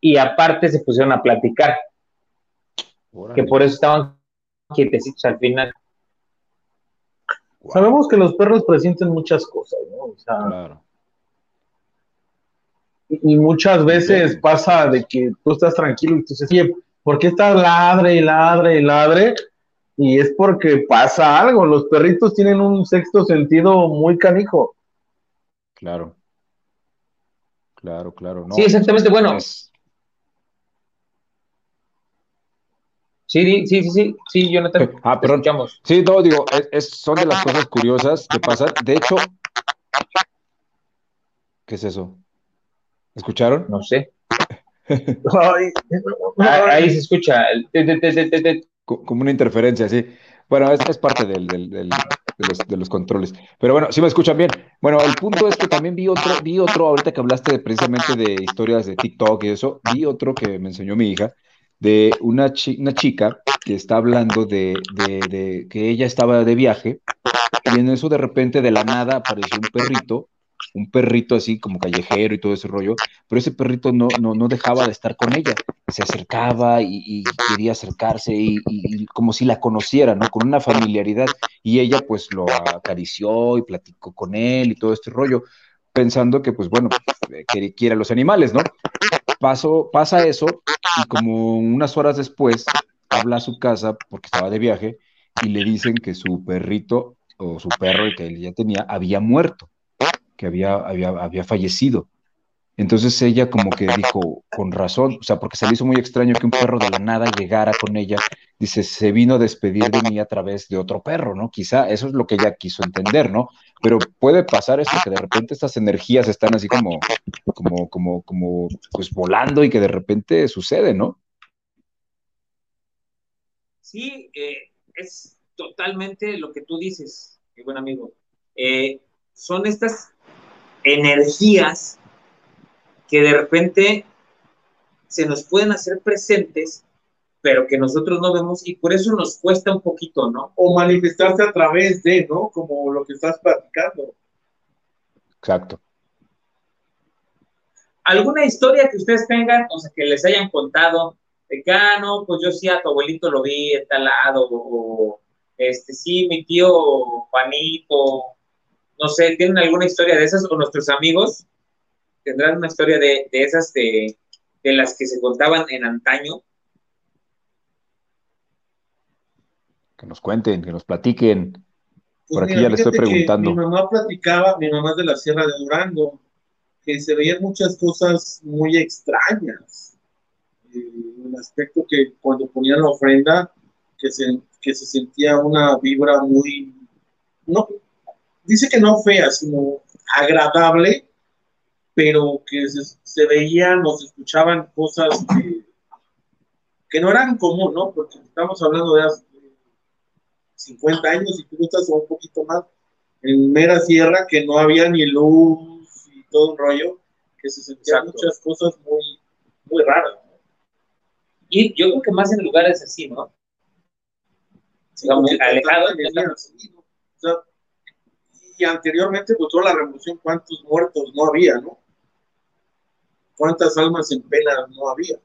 y aparte se pusieron a platicar. Que por eso estaban quietecitos al final. Sabemos que los perros presienten muchas cosas, ¿no? O sea, claro. Y muchas veces pasa de que tú estás tranquilo y tú dices, oye, ¿por qué estás ladre y ladre y ladre? Y es porque pasa algo. Los perritos tienen un sexto sentido muy canijo. Claro. Claro, claro. No, sí, exactamente. Bueno. Sí, sí, sí, sí, sí, Jonathan. *laughs* Ah, perdón. Sí, no, digo, es, son de las cosas curiosas que pasan. De hecho, ¿qué es eso? ¿Escucharon? No sé. *laughs* ahí, se escucha. Como una interferencia, sí. Bueno, es, es parte del, de los, controles. Pero bueno, si me escuchan bien. Bueno, el punto es que también vi otro, vi otro, ahorita que hablaste precisamente de historias de TikTok y eso, vi otro que me enseñó mi hija, de una, una chica que está hablando de, que ella estaba de viaje y en eso de repente de la nada apareció un perrito un perrito así como callejero y todo ese rollo, pero ese perrito no, no, no dejaba de estar con ella, se acercaba y, quería acercarse y, como si la conociera, ¿no? Con una familiaridad y ella pues lo acarició y platicó con él y todo este rollo, pensando que pues bueno, que quiere a los animales, ¿no? Pasó, pasa eso y como unas horas después habla a su casa porque estaba de viaje y le dicen que su perrito o su perro, que él ya tenía, había muerto que había, había, había fallecido. Entonces ella como que dijo, con razón, o sea, porque se le hizo muy extraño que un perro de la nada llegara con ella, dice, se vino a despedir de mí a través de otro perro, ¿no? Quizá eso es lo que ella quiso entender, ¿no? Pero puede pasar esto, que de repente estas energías están así como, como, como, como, pues volando y que de repente sucede, ¿no? Sí, eh, es totalmente lo que tú dices, mi buen amigo. Eh, son estas energías que de repente se nos pueden hacer presentes, pero que nosotros no vemos y por eso nos cuesta un poquito, ¿no? O manifestarse a través de, ¿no? Como lo que estás platicando. Exacto. ¿Alguna historia que ustedes tengan, o sea, que les hayan contado, de que, ah, no, pues yo sí a tu abuelito lo vi en tal lado, o este, sí, mi tío Juanito, no sé, ¿tienen alguna historia de esas o nuestros amigos? tendrán una historia de, esas de, las que se contaban en antaño. Que nos cuenten, que nos platiquen. Pues Por aquí ya le estoy preguntando. Mi mamá platicaba, mi mamá es de la Sierra de Durango, que se veían muchas cosas muy extrañas. Eh, el aspecto que cuando ponían la ofrenda, que se, que se sentía una vibra muy, no, dice que no fea, sino agradable, pero que se, veían o se escuchaban cosas que, no eran común, ¿no? Porque estamos hablando de hace 50 años y tú estás un poquito más en mera sierra que no había ni luz y todo un rollo, que se sentían muchas cosas muy, muy raras. ¿no? Y yo creo que más en lugares así, ¿no? Digamos, alejados. Y anteriormente, pues toda la revolución, ¿cuántos muertos no había, no? cuántas almas en pena no había.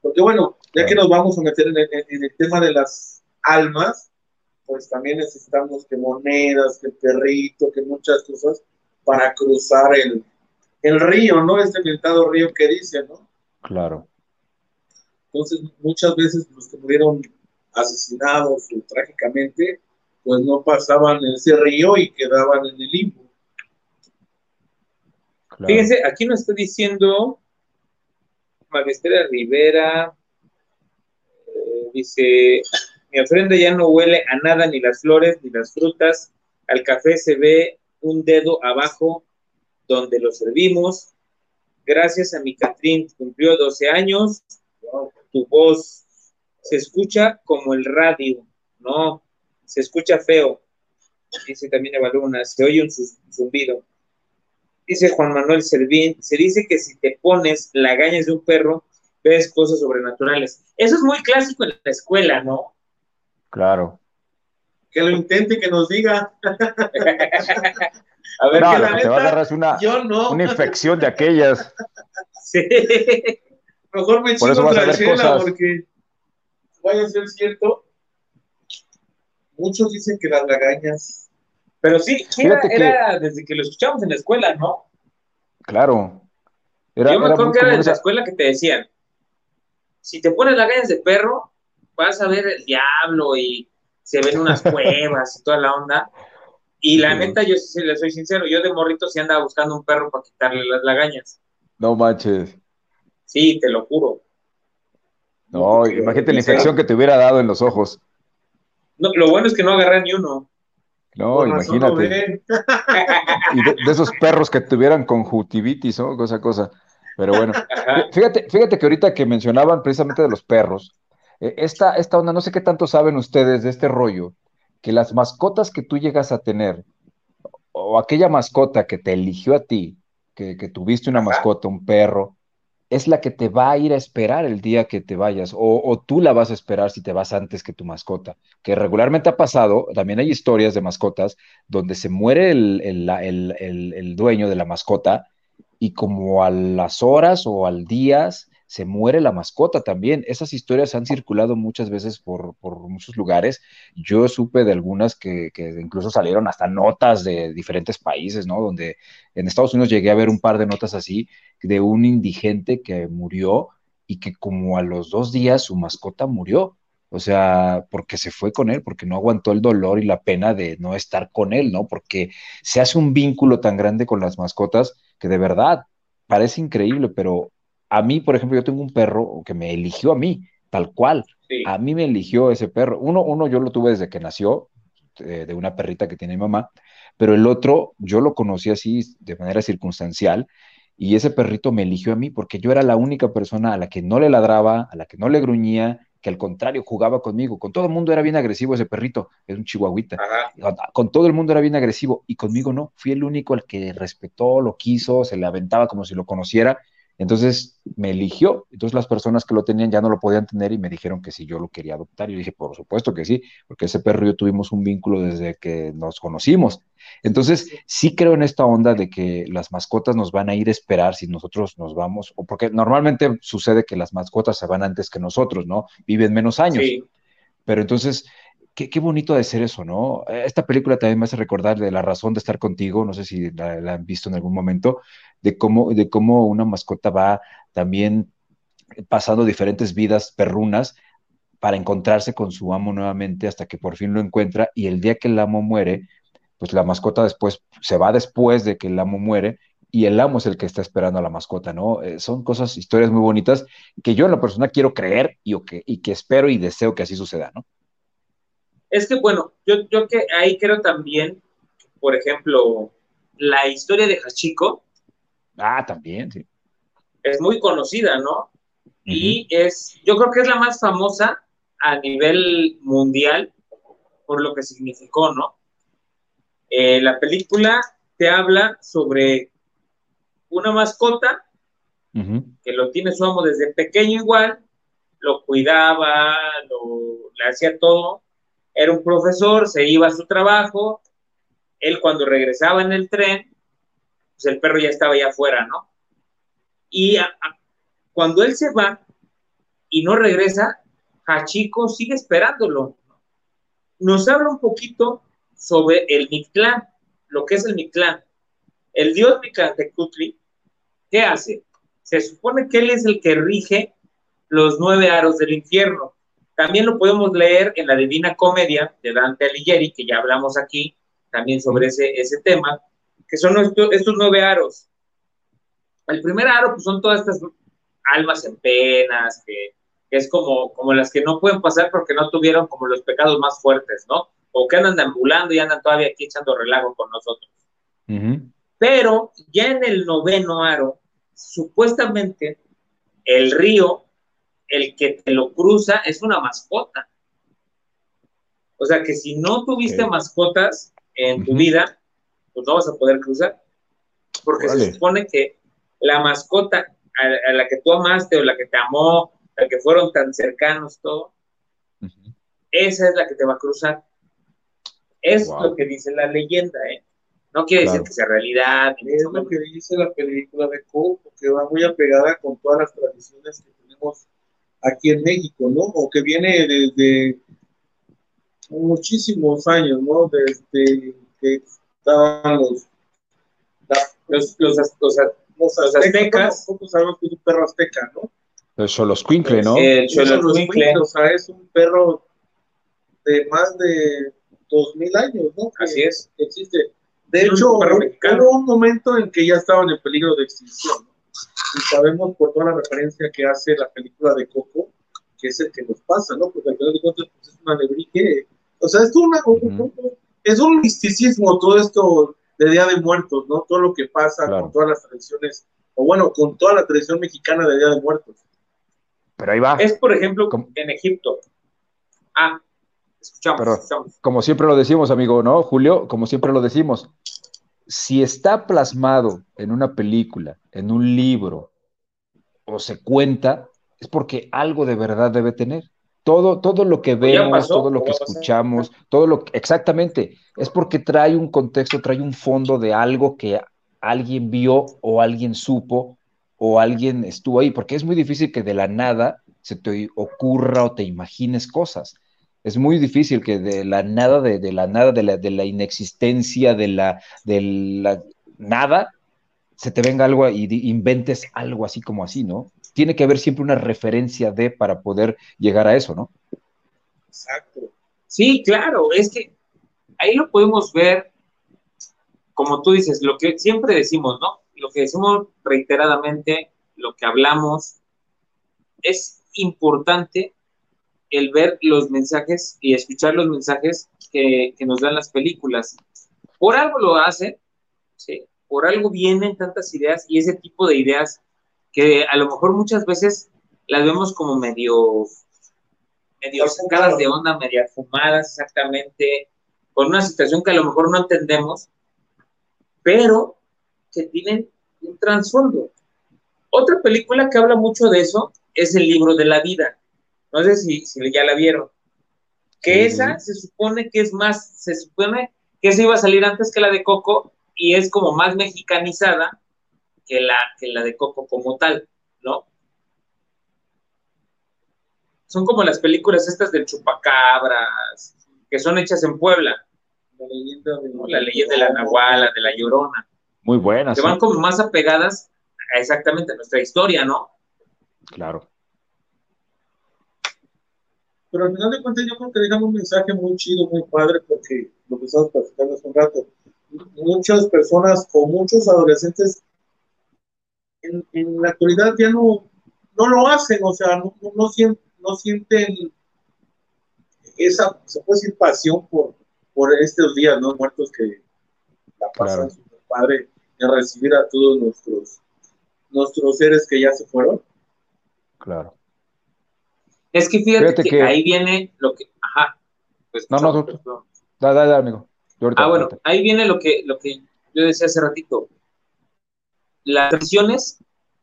Porque bueno, ya que nos vamos a meter en el, tema de las almas, pues también necesitamos que monedas, que perrito, que muchas cosas para cruzar el, el río, ¿no? Este inventado río que dice, ¿no? Claro. Entonces, muchas veces los que murieron asesinados o trágicamente, pues no pasaban ese río y quedaban en el limbo. Fíjense, aquí nos está diciendo Magistera Rivera, eh, dice, mi ofrenda ya no huele a nada, ni las flores, ni las frutas, al café se ve un dedo abajo donde lo servimos. Gracias a mi Catrín, cumplió 12 años, tu voz se escucha como el radio, no, se escucha feo. Dice también Eva Luna, se oye un zumbido. Dice Juan Manuel Servín, se dice que si te pones lagañas de un perro, ves cosas sobrenaturales. Eso es muy clásico en la escuela, ¿no? Claro. Que lo intente, que nos diga. *laughs* a ver, no, la te va a agarrar una, una infección de aquellas. *laughs* sí. Mejor me otra chela porque vaya a ser cierto. Muchos dicen que las lagañas pero sí, era, desde que lo escuchamos en la escuela, ¿no? Claro. Era, Yo me acuerdo que era en la escuela que te decían, si te pones las gallas de perro, vas a ver el diablo y se ven unas *laughs* cuevas y toda la onda. Y la neta, yo sí le soy sincero, yo de morrito sí andaba buscando un perro para quitarle las lagañas. No manches. Sí, te lo juro. No, imagínate la infección que te hubiera dado en los ojos. No, lo bueno es que no agarré ni uno. No, imagínate. *laughs* y de, esos perros que tuvieran conjuntivitis, ¿no? Cosa, cosa. Pero bueno, fíjate, fíjate que ahorita que mencionaban precisamente de los perros, eh, esta, esta onda, no sé qué tanto saben ustedes de este rollo, que las mascotas que tú llegas a tener, o aquella mascota que te eligió a ti, que, que tuviste una mascota, un perro, es la que te va a ir a esperar el día que te vayas, o, tú la vas a esperar si te vas antes que tu mascota, que regularmente ha pasado, también hay historias de mascotas donde se muere el, el dueño de la mascota y como a las horas o al días se muere la mascota también. Esas historias han circulado muchas veces por, muchos lugares. Yo supe de algunas que, incluso salieron hasta notas de diferentes países, ¿no? Donde en Estados Unidos llegué a ver un par de notas así de un indigente que murió y que como a los dos días su mascota murió. O sea, porque se fue con él, porque no aguantó el dolor y la pena de no estar con él, ¿no? Porque se hace un vínculo tan grande con las mascotas que de verdad parece increíble, pero a mí, por ejemplo, yo tengo un perro que me eligió a mí, tal cual. A mí me eligió ese perro. Uno, uno yo lo tuve desde que nació, de, de una perrita que tiene mi mamá, pero el otro yo lo conocí así de manera circunstancial y ese perrito me eligió a mí porque yo era la única persona a la que no le ladraba, a la que no le gruñía, que al contrario jugaba conmigo. Con todo el mundo era bien agresivo ese perrito, es un chihuahuita. Con todo el mundo era bien agresivo y conmigo no. Fui el único al que respetó, lo quiso, se le aventaba como si lo conociera entonces me eligió, entonces las personas que lo tenían ya no lo podían tener y me dijeron que si yo lo quería adoptar. Y yo dije, por supuesto que sí, porque ese perro y yo tuvimos un vínculo desde que nos conocimos. Entonces sí creo en esta onda de que las mascotas nos van a ir a esperar si nosotros nos vamos, o porque normalmente sucede que las mascotas se van antes que nosotros, ¿no? Viven menos años. Pero entonces Qué, bonito de ser eso, ¿no? Esta película también me hace recordar de la razón de estar contigo, no sé si la, han visto en algún momento, de cómo, de cómo una mascota va también pasando diferentes vidas perrunas para encontrarse con su amo nuevamente hasta que por fin lo encuentra y el día que el amo muere, pues la mascota después se va después de que el amo muere y el amo es el que está esperando a la mascota, ¿no? Eh, son cosas, historias muy bonitas que yo en la persona quiero creer y, y que espero y deseo que así suceda, ¿no? Es que, bueno, yo, yo que ahí creo también, por ejemplo, la historia de Hachiko. Ah, también, sí. Es muy conocida, ¿no? Y es, yo creo que es la más famosa a nivel mundial por lo que significó, ¿no? Eh, la película te habla sobre una mascota que lo tiene su amo desde pequeño igual, lo cuidaba, lo, le hacía todo, era un profesor, se iba a su trabajo, él cuando regresaba en el tren, pues el perro ya estaba allá afuera, ¿no? Y cuando él se va y no regresa, Hachiko sigue esperándolo. Nos habla un poquito sobre el Mictlán, lo que es el Mictlán. El dios Mictlantecutli, ¿qué hace? Se supone que él es el que rige los nueve aros del infierno. También lo podemos leer en la Divina Comedia de Dante Alighieri, que ya hablamos aquí también sobre ese, ese tema, que son estos, nueve aros. El primer aro pues, son todas estas almas en penas, que, es como, como las que no pueden pasar porque no tuvieron como los pecados más fuertes, ¿no? O que andan ambulando y andan todavía aquí echando relajo con nosotros. Pero ya en el noveno aro, supuestamente el río el que te lo cruza es una mascota. O sea que si no tuviste mascotas en tu vida, pues no vas a poder cruzar. Porque se supone que la mascota a, la que tú amaste o la que te amó, la que fueron tan cercanos, todo, esa es la que te va a cruzar. Es lo que dice la leyenda, ¿eh? No quiere decir que sea realidad. Es lo que dice la película de Coco, que va muy apegada con todas las tradiciones que tenemos aquí en México, ¿no? O que viene desde muchísimos años, ¿no? Desde que estaban los, los, los, los, aztecas. Nosotros sabemos que es un perro azteca, ¿no? El Xoloscuincle, ¿no? El Xoloscuincle. O sea, es un perro de más de dos mil años, ¿no? Así es. Que existe. De hecho, hubo un momento en que ya estaban en peligro de extinción, ¿no? Y sabemos por toda la referencia que hace la película de Coco, que es el que nos pasa, ¿no? Porque al final de cuentas pues, es una lebrique, o sea, es, una, es un misticismo todo esto de Día de Muertos, ¿no? Todo lo que pasa con todas las tradiciones, o bueno, con toda la tradición mexicana de Día de Muertos. Pero ahí va. Es, por ejemplo, en Egipto. Ah, escuchamos, escuchamos. Como siempre lo decimos, amigo, ¿no, Julio? Como siempre lo decimos, si está plasmado en una película, en un libro o se cuenta, es porque algo de verdad debe tener. Todo, todo lo que vemos, todo lo que escuchamos, todo lo que, exactamente, es porque trae un contexto, trae un fondo de algo que alguien vio o alguien supo o alguien estuvo ahí, porque es muy difícil que de la nada se te ocurra o te imagines cosas es muy difícil que de la nada, de, la nada, de la, inexistencia, de la, de la nada, se te venga algo y inventes algo así como así, ¿no? Tiene que haber siempre una referencia de para poder llegar a eso, ¿no? Exacto. Sí, claro, es que ahí lo podemos ver, como tú dices, lo que siempre decimos, ¿no? Lo que decimos reiteradamente, lo que hablamos, es importante el ver los mensajes y escuchar los mensajes que, nos dan las películas. Por algo lo hacen, ¿sí? por algo vienen tantas ideas y ese tipo de ideas que a lo mejor muchas veces las vemos como medio, medio sacadas de onda, medio fumadas exactamente, con una situación que a lo mejor no entendemos, pero que tienen un trasfondo. Otra película que habla mucho de eso es el libro de la vida. No sé si, si ya la vieron. Que esa se supone que es más, se supone que esa iba a salir antes que la de Coco y es como más mexicanizada que la, que la de Coco como tal, ¿no? Son como las películas estas del chupacabras, que son hechas en Puebla. La leyenda de, la, leyenda de la Nahuala, de la Llorona. Muy buenas. Que van como más apegadas a exactamente a nuestra historia, ¿no? Claro. Pero al final de cuentas yo creo que dejamos un mensaje muy chido, muy padre, porque lo que estamos platicando hace un rato, muchas personas o muchos adolescentes en, la actualidad ya no, no lo hacen, o sea, no, no, sienten, esa, se puede decir, pasión por, por estos días, ¿no? Muertos que la pasan su padre en recibir a todos nuestros, nuestros seres que ya se fueron. Claro. Es que fíjate, que, ahí viene lo que. Ajá. Pues, no, no, no. Dale, dale, amigo. ah, bueno, ahí viene lo que, lo que yo decía hace ratito. Las tradiciones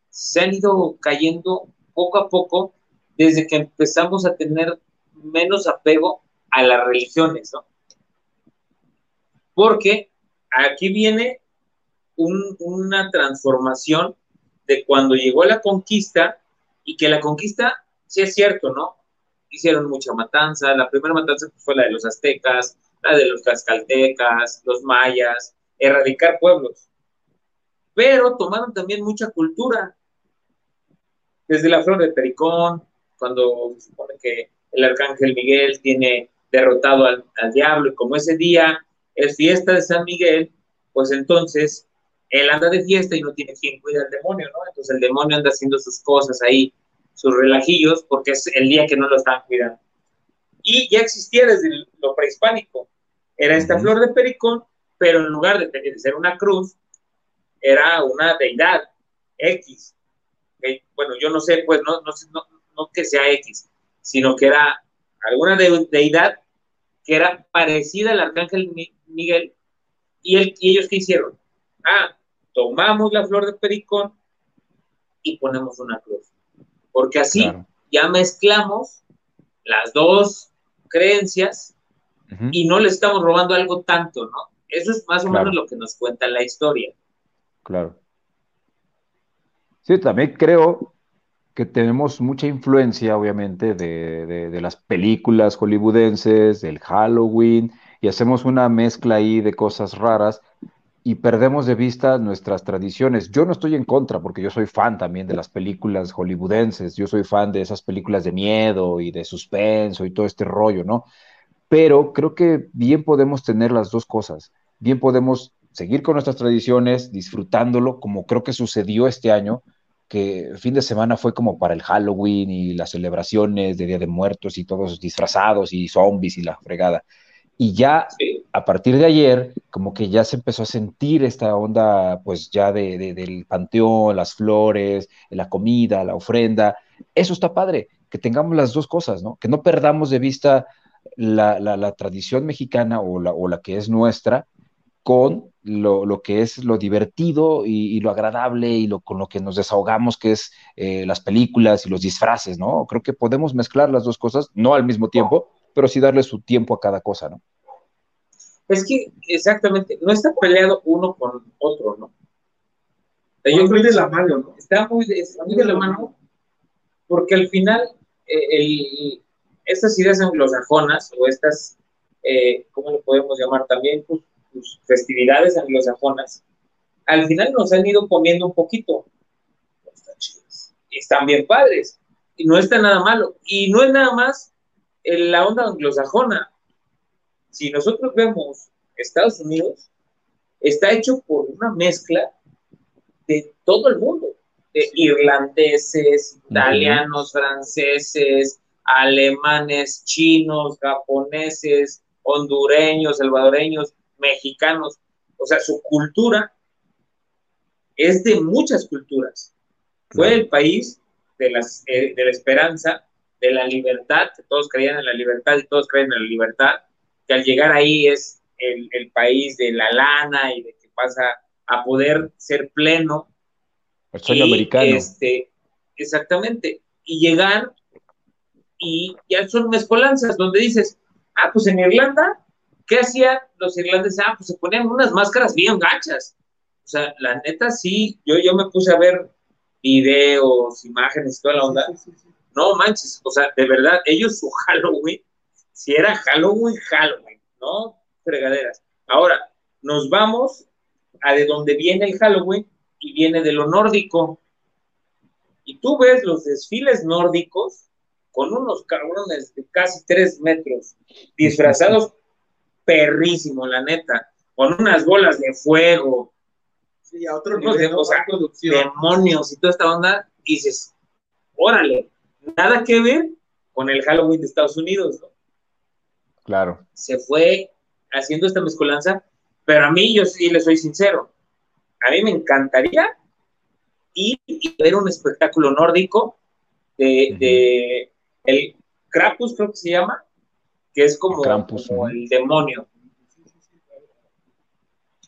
se han ido cayendo poco a poco desde que empezamos a tener menos apego a las religiones, ¿no? Porque aquí viene una transformación de cuando llegó la conquista y que la conquista sí es cierto, ¿no? Hicieron mucha matanza. La primera matanza fue la de los aztecas, la de los cascaltecas, los mayas, erradicar pueblos. Pero tomaron también mucha cultura. Desde la flor de Pericón, cuando se supone que el arcángel Miguel tiene derrotado al, al diablo, y como ese día es fiesta de San Miguel, pues entonces él anda de fiesta y no tiene quien cuida al demonio, ¿no? Entonces el demonio anda haciendo sus cosas ahí sus relajillos, porque es el día que no lo estaban cuidando. Y ya existía desde lo prehispánico. Era esta flor de pericón, pero en lugar de, ser una cruz, era una deidad X. Bueno, yo no sé, pues no, no, no, que sea X, sino que era alguna deidad que era parecida al arcángel Miguel. ¿Y, el, ¿Y ellos qué hicieron? Ah, tomamos la flor de pericón y ponemos una cruz porque así ya mezclamos las dos creencias y no le estamos robando algo tanto, ¿no? Eso es más o menos lo que nos cuenta la historia. Claro. Sí, también creo que tenemos mucha influencia, obviamente, de, de, las películas hollywoodenses, del Halloween, y hacemos una mezcla ahí de cosas raras y perdemos de vista nuestras tradiciones. Yo no estoy en contra, porque yo soy fan también de las películas hollywoodenses, yo soy fan de esas películas de miedo y de suspenso y todo este rollo, ¿no? Pero creo que bien podemos tener las dos cosas. Bien podemos seguir con nuestras tradiciones, disfrutándolo, como creo que sucedió este año, que fin de semana fue como para el Halloween y las celebraciones de Día de Muertos y todos disfrazados y zombies y la fregada. Y ya a partir de ayer, como que ya se empezó a sentir esta onda, pues ya de, del panteón, las flores, la comida, la ofrenda. Eso está padre, que tengamos las dos cosas, ¿no? Que no perdamos de vista la, tradición mexicana o la, que es nuestra con lo, lo que es lo divertido y, lo agradable y lo, con lo que nos desahogamos, que es eh, las películas y los disfraces, ¿no? Creo que podemos mezclar las dos cosas, no al mismo tiempo, pero sí darle su tiempo a cada cosa, ¿no? Es que exactamente, no está peleado uno con otro, ¿no? Yo creo de la mano, ¿no? Está muy de, la mano, porque al final, eh, estas ideas anglosajonas o estas, eh, ¿cómo lo podemos llamar también? Pues, pues, festividades anglosajonas, al final nos han ido comiendo un poquito. Están chidas. Están bien padres. Y no está nada malo. Y no es nada más la onda anglosajona. Si nosotros vemos Estados Unidos, está hecho por una mezcla de todo el mundo, de irlandeses, italianos, franceses, alemanes, chinos, japoneses, hondureños, salvadoreños, mexicanos. O sea, su cultura es de muchas culturas. Fue el país de, las, eh, de la esperanza, de la libertad, que todos creían en la libertad y todos creen en la libertad, que al llegar ahí es el, el país de la lana y de que pasa a poder ser pleno. El sueño americano. Este, exactamente. Y llegar y ya son mezcolanzas donde dices, ah, pues en Irlanda, ¿qué hacían los irlandeses? Ah, pues se ponían unas máscaras bien gachas. O sea, la neta sí, yo, yo me puse a ver videos, imágenes, toda la onda. No manches, o sea, de verdad, ellos su *laughs* Halloween, si era Halloween, Halloween, ¿no? Fregaderas. Ahora, nos vamos a de donde viene el Halloween y viene de lo nórdico. Y tú ves los desfiles nórdicos con unos cabrones de casi tres metros, disfrazados perrísimo, la neta, con unas bolas de fuego. Sí, a otro nivel, demonios y toda esta onda, y dices, órale, nada que ver con el Halloween de Estados Unidos, ¿no? Claro. Se fue haciendo esta mezcolanza, pero a mí, yo sí le soy sincero, a mí me encantaría ir y ver un espectáculo nórdico de, el Krampus creo que se llama, que es como, el demonio.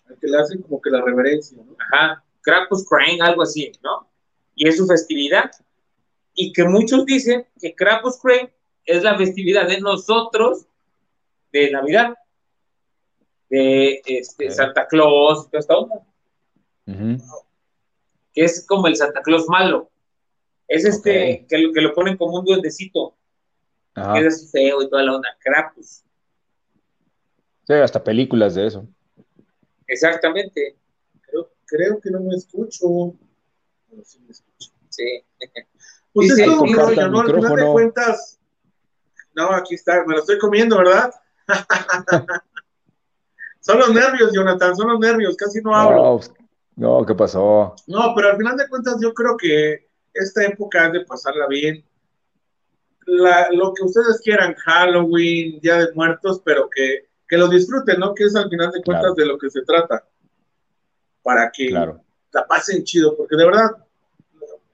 El que le hacen como que la reverencia, ¿no? Ajá, Krampus Crane, algo así, ¿no? Y es su festividad. Y que muchos dicen que Krampus Crane es la festividad de nosotros de Navidad, de este, Santa Claus y toda esta onda. Que es como el Santa Claus malo. Es este que, lo, que lo ponen como un duendecito. Que es así feo y toda la onda. Krapus. Sí, hasta películas de eso. Exactamente. Creo, creo que no me escucho. Pero sí me escucho. Sí. *laughs* Pues es todo un rollo, ¿no? Al final de cuentas. No, aquí está, me lo estoy comiendo, ¿verdad? *laughs* son los nervios, Jonathan, son los nervios, casi no hablo. No, pues, no, ¿qué pasó? No, pero al final de cuentas yo creo que esta época es de pasarla bien. lo que ustedes quieran, Halloween, Día de Muertos, pero que, que lo disfruten, ¿no? Que es al final de cuentas de lo que se trata. Para que la pasen chido, porque de verdad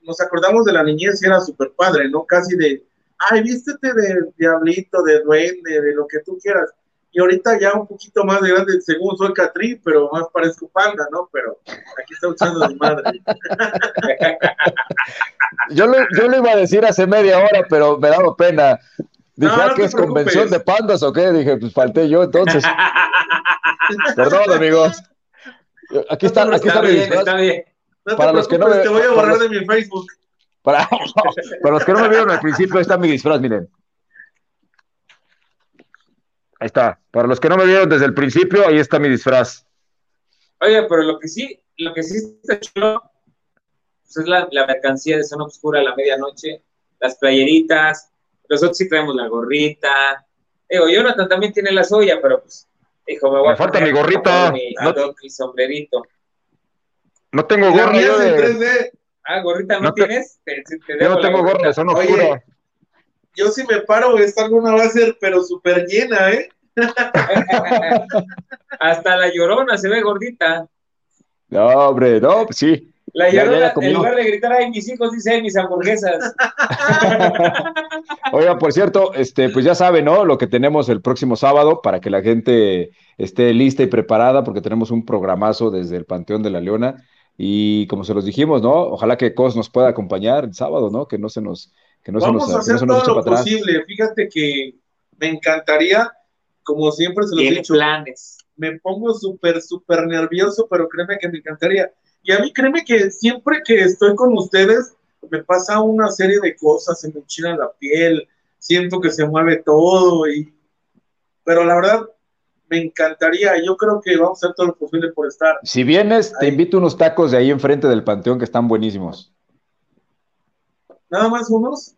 nos acordamos de la niñez y era súper padre, ¿no? Casi de, ay, vístete de diablito, de duende, de lo que tú quieras y ahorita ya un poquito más grande, según soy Catrí, pero más parezco panda, ¿no? Pero aquí está usando mi madre. *laughs* yo, lo, yo lo iba a decir hace media hora, pero me daba pena. Dije, ah, ¿qué es convención de pandas o qué? Dije, pues falté yo entonces. *laughs* Perdón, amigos. Aquí está, aquí está, bien, está bien. para los que no me, te voy a borrar de mi Facebook. Para, *laughs* para los que no me vieron al principio, está mi disfraz, miren. Ahí está. Para los que no me vieron desde el principio, ahí está mi disfraz. Oye, pero lo que sí, lo que sí está chulo pues es la, mercancía de zona oscura a la medianoche, las playeritas, nosotros sí traemos la gorrita. Digo, Jonathan también tiene la soya, pero pues, hijo, me voy me falta mi gorrita. Mi, no, sombrerito. No tengo gorra. Ah, gorrita no, tienes. yo no tengo gorra, son oscura yo si me paro, esta alguna va a ser, pero súper llena, ¿eh? *laughs* Hasta la llorona se ve gordita. No, hombre, no, pues sí. La llorona, en lugar de gritar, ay, mis hijos, dice, mis hamburguesas. *laughs* Oiga, por cierto, este, pues ya sabe, ¿no? Lo que tenemos el próximo sábado para que la gente esté lista y preparada, porque tenemos un programazo desde el Panteón de la Leona. Y como se los dijimos, ¿no? Ojalá que Cos nos pueda acompañar el sábado, ¿no? Que no se nos Vamos a hacer todo lo posible. Fíjate que me encantaría, como siempre se lo he dicho, planes. me pongo súper, súper nervioso, pero créeme que me encantaría. Y a mí créeme que siempre que estoy con ustedes, me pasa una serie de cosas, se me enchina la piel, siento que se mueve todo, y... pero la verdad, me encantaría, yo creo que vamos a hacer todo lo posible por estar. Si vienes, te invito unos tacos de ahí enfrente del panteón que están buenísimos. Nada más unos.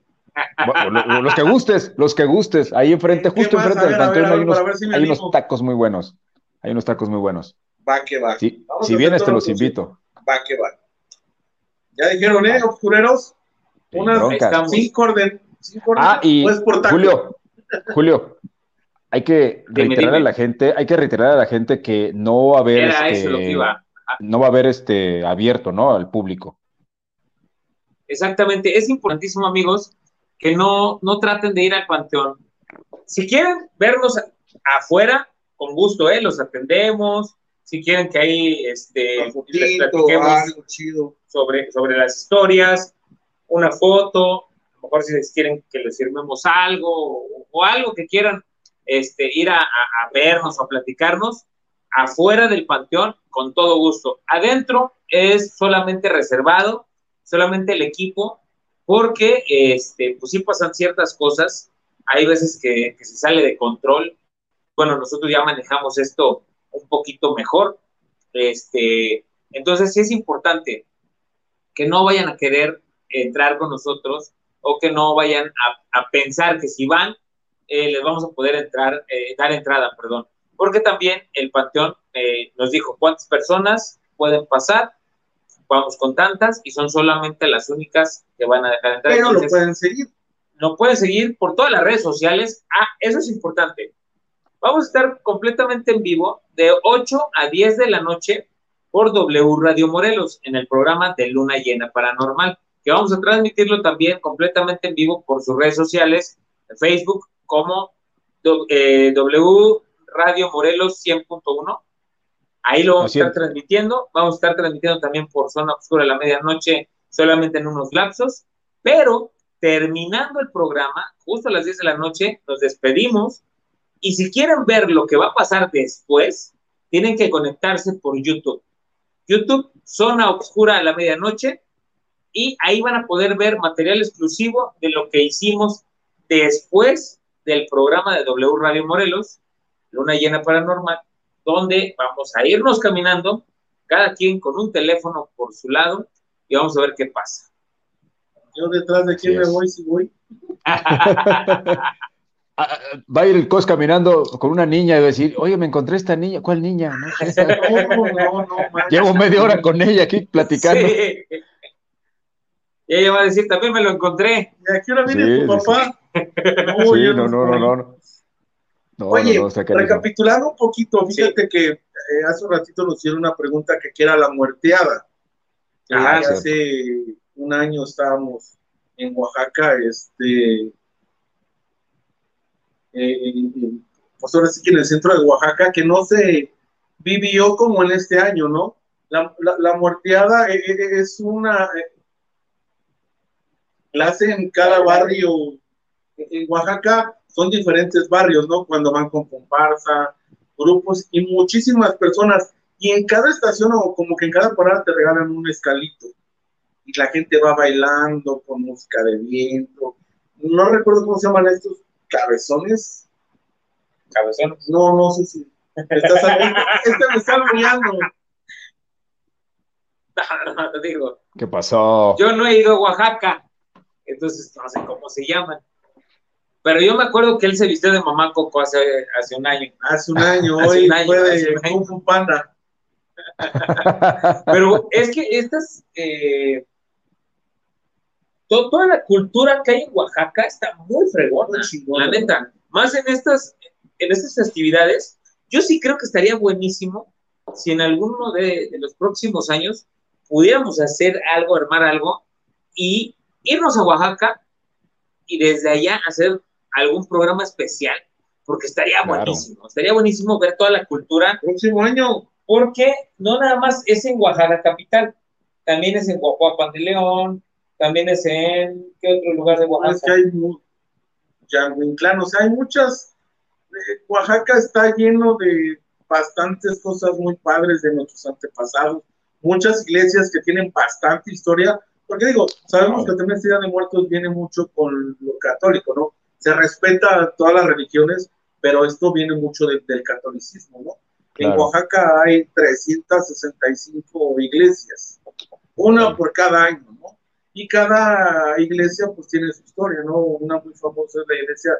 los que gustes, los que gustes. Ahí enfrente, justo enfrente del panteón, hay, unos, tacos muy buenos. Hay unos tacos muy buenos. Va que va. si vienes, te los invito. Va que va. Ya dijeron, ¿eh, oscureros? Unas cinco orden. Ah, y Julio, Julio, hay que reiterar a la gente, hay que reiterar a la gente que no va a haber este, no va a haber este abierto, ¿no? Al público. Exactamente, es importantísimo, amigos, que no, no traten de ir al panteón. Si quieren vernos afuera, con gusto, ¿eh? Los atendemos. Si quieren que ahí este, les platiquemos Sobre, sobre las historias, una foto, a lo mejor si les quieren que les firmemos algo o, algo que quieran este, ir a, a, vernos o a platicarnos, afuera del panteón, con todo gusto. Adentro es solamente reservado, solamente el equipo, porque este, pues pasan ciertas cosas, hay veces que, que se sale de control. Bueno, nosotros ya manejamos esto un poquito mejor. Este, entonces sí es importante que no vayan a querer entrar con nosotros o que no vayan a, pensar que si van, eh, les vamos a poder entrar, eh, dar entrada, perdón. Porque también el Panteón eh, nos dijo cuántas personas pueden pasar, vamos con tantas y son solamente las únicas que van a dejar entrar. Pero lo pueden seguir. Lo pueden seguir por todas las redes sociales. Ah, eso es importante. Vamos a estar completamente en vivo de 8 a 10 de la noche por W Radio Morelos en el programa de Luna Llena Paranormal que vamos a transmitirlo también completamente en vivo por sus redes sociales, en Facebook como eh, W Radio Morelos 100.1. Ahí lo vamos a estar transmitiendo. Vamos a estar transmitiendo también por Zona Oscura a la medianoche, solamente en unos lapsos. Pero terminando el programa, justo a las 10 de la noche, nos despedimos. Y si quieren ver lo que va a pasar después, tienen que conectarse por YouTube. YouTube, Zona Oscura a la medianoche, y ahí van a poder ver material exclusivo de lo que hicimos después del programa de W Radio Morelos, Luna Llena Paranormal, donde vamos a irnos caminando, cada quien con un teléfono por su lado, y vamos a ver qué pasa. Yo detrás de quién me voy si voy. *laughs* Ah, va a ir el COS caminando con una niña y va a decir, oye, me encontré esta niña. ¿Cuál niña? *laughs* Llevo media hora con ella aquí platicando. Sí. Y *laughs* ella va a decir, también me lo encontré. ¿Y aquí ahora viene tu papá? No, sí, no, no, no, no, no. Oye, recapitulando un poquito, fíjate que eh, hace un ratito nos hicieron una pregunta que quiera la muerteada. Ah, hace un año estábamos en Oaxaca, este, eh, pues ahora sí que en el centro de Oaxaca, que no se vivió como en este año, ¿no? La, la, muerteada eh, es una, la hacen en cada barrio. En Oaxaca son diferentes barrios, ¿no? Cuando van con comparsa, grupos y muchísimas personas. Y en cada estación o como que en cada parada te regalan un escalito. Y la gente va bailando con música de viento. No recuerdo cómo se llaman estos cabezones. ¿Cabezones? No, no sé si. Estás, *laughs* este me está olvidando. No, no, digo. ¿Qué pasó? Yo no he ido a Oaxaca entonces no sé cómo se llaman. Pero yo me acuerdo que él se vistió de mamá Coco hace, hace un año. Hace un año, hoy fue de Kung Fu Panda. *laughs* Pero es que estas, eh, toda la cultura que hay en Oaxaca está muy fregona, la neta. Más en estas, en estas festividades, yo sí creo que estaría buenísimo si en alguno de, de los próximos años pudiéramos hacer algo, armar algo y irnos a Oaxaca y desde allá hacer algún programa especial, porque estaría buenísimo, estaría buenísimo ver toda la cultura. Próximo año. Porque no nada más es en Oaxaca capital, también es en Oaxaca de León, también es en, ¿qué otro lugar de Oaxaca? Es que hay, o sea, hay muchas, eh, Oaxaca está lleno de bastantes cosas muy padres de nuestros antepasados, muchas iglesias que tienen bastante historia, porque digo, sabemos que también el Día de Muertos viene mucho con lo católico, ¿no? Se respeta todas las religiones, pero esto viene mucho del catolicismo, ¿no? En Oaxaca hay 365 iglesias, una por cada año, ¿no? y cada iglesia pues tiene su historia, ¿no? Una muy famosa es la iglesia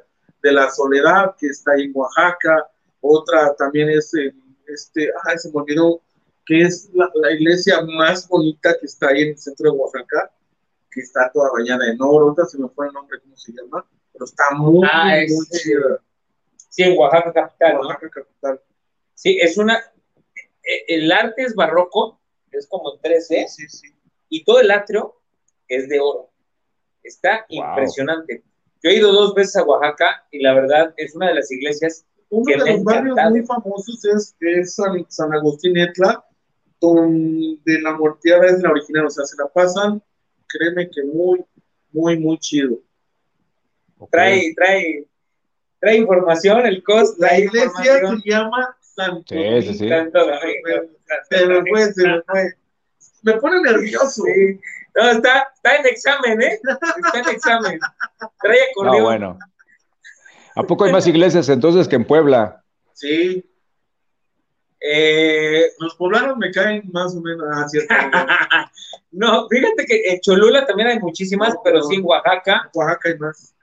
de la Soledad, que está en Oaxaca, otra también es, este, ah, se me olvidó, que es la, iglesia más bonita que está ahí en el centro de Oaxaca, que está toda bañada en oro, otra se me fue el nombre, ¿cómo se llama? Pero está muy, ah, muy, chida. Sí, en Oaxaca capital. Oaxaca capital. Sí, es una, e, el arte es barroco, es como en 3D, sí, sí. y todo el atrio es de oro. Está impresionante. Yo he ido dos veces a Oaxaca y la verdad es una de las iglesias. Uno de los barrios muy famosos es, San, Agustín Etla, donde la morteada es la original, o sea, se la pasan, créeme que muy, muy, muy chido. Trae, trae, trae información, el costo. La iglesia se llama Santo sí, sí, sí. Santo Se me fue, se me fue. Me pone nervioso. Sí. No, está, está en examen, ¿eh? Está en examen. Trae acordeón. No, bueno. ¿A poco hay más iglesias entonces que en Puebla? Sí. Eh, los poblanos me caen más o menos. Ah, cierto. no, *laughs* fíjate que en Cholula también hay muchísimas, pero sí en Oaxaca. En Oaxaca hay más.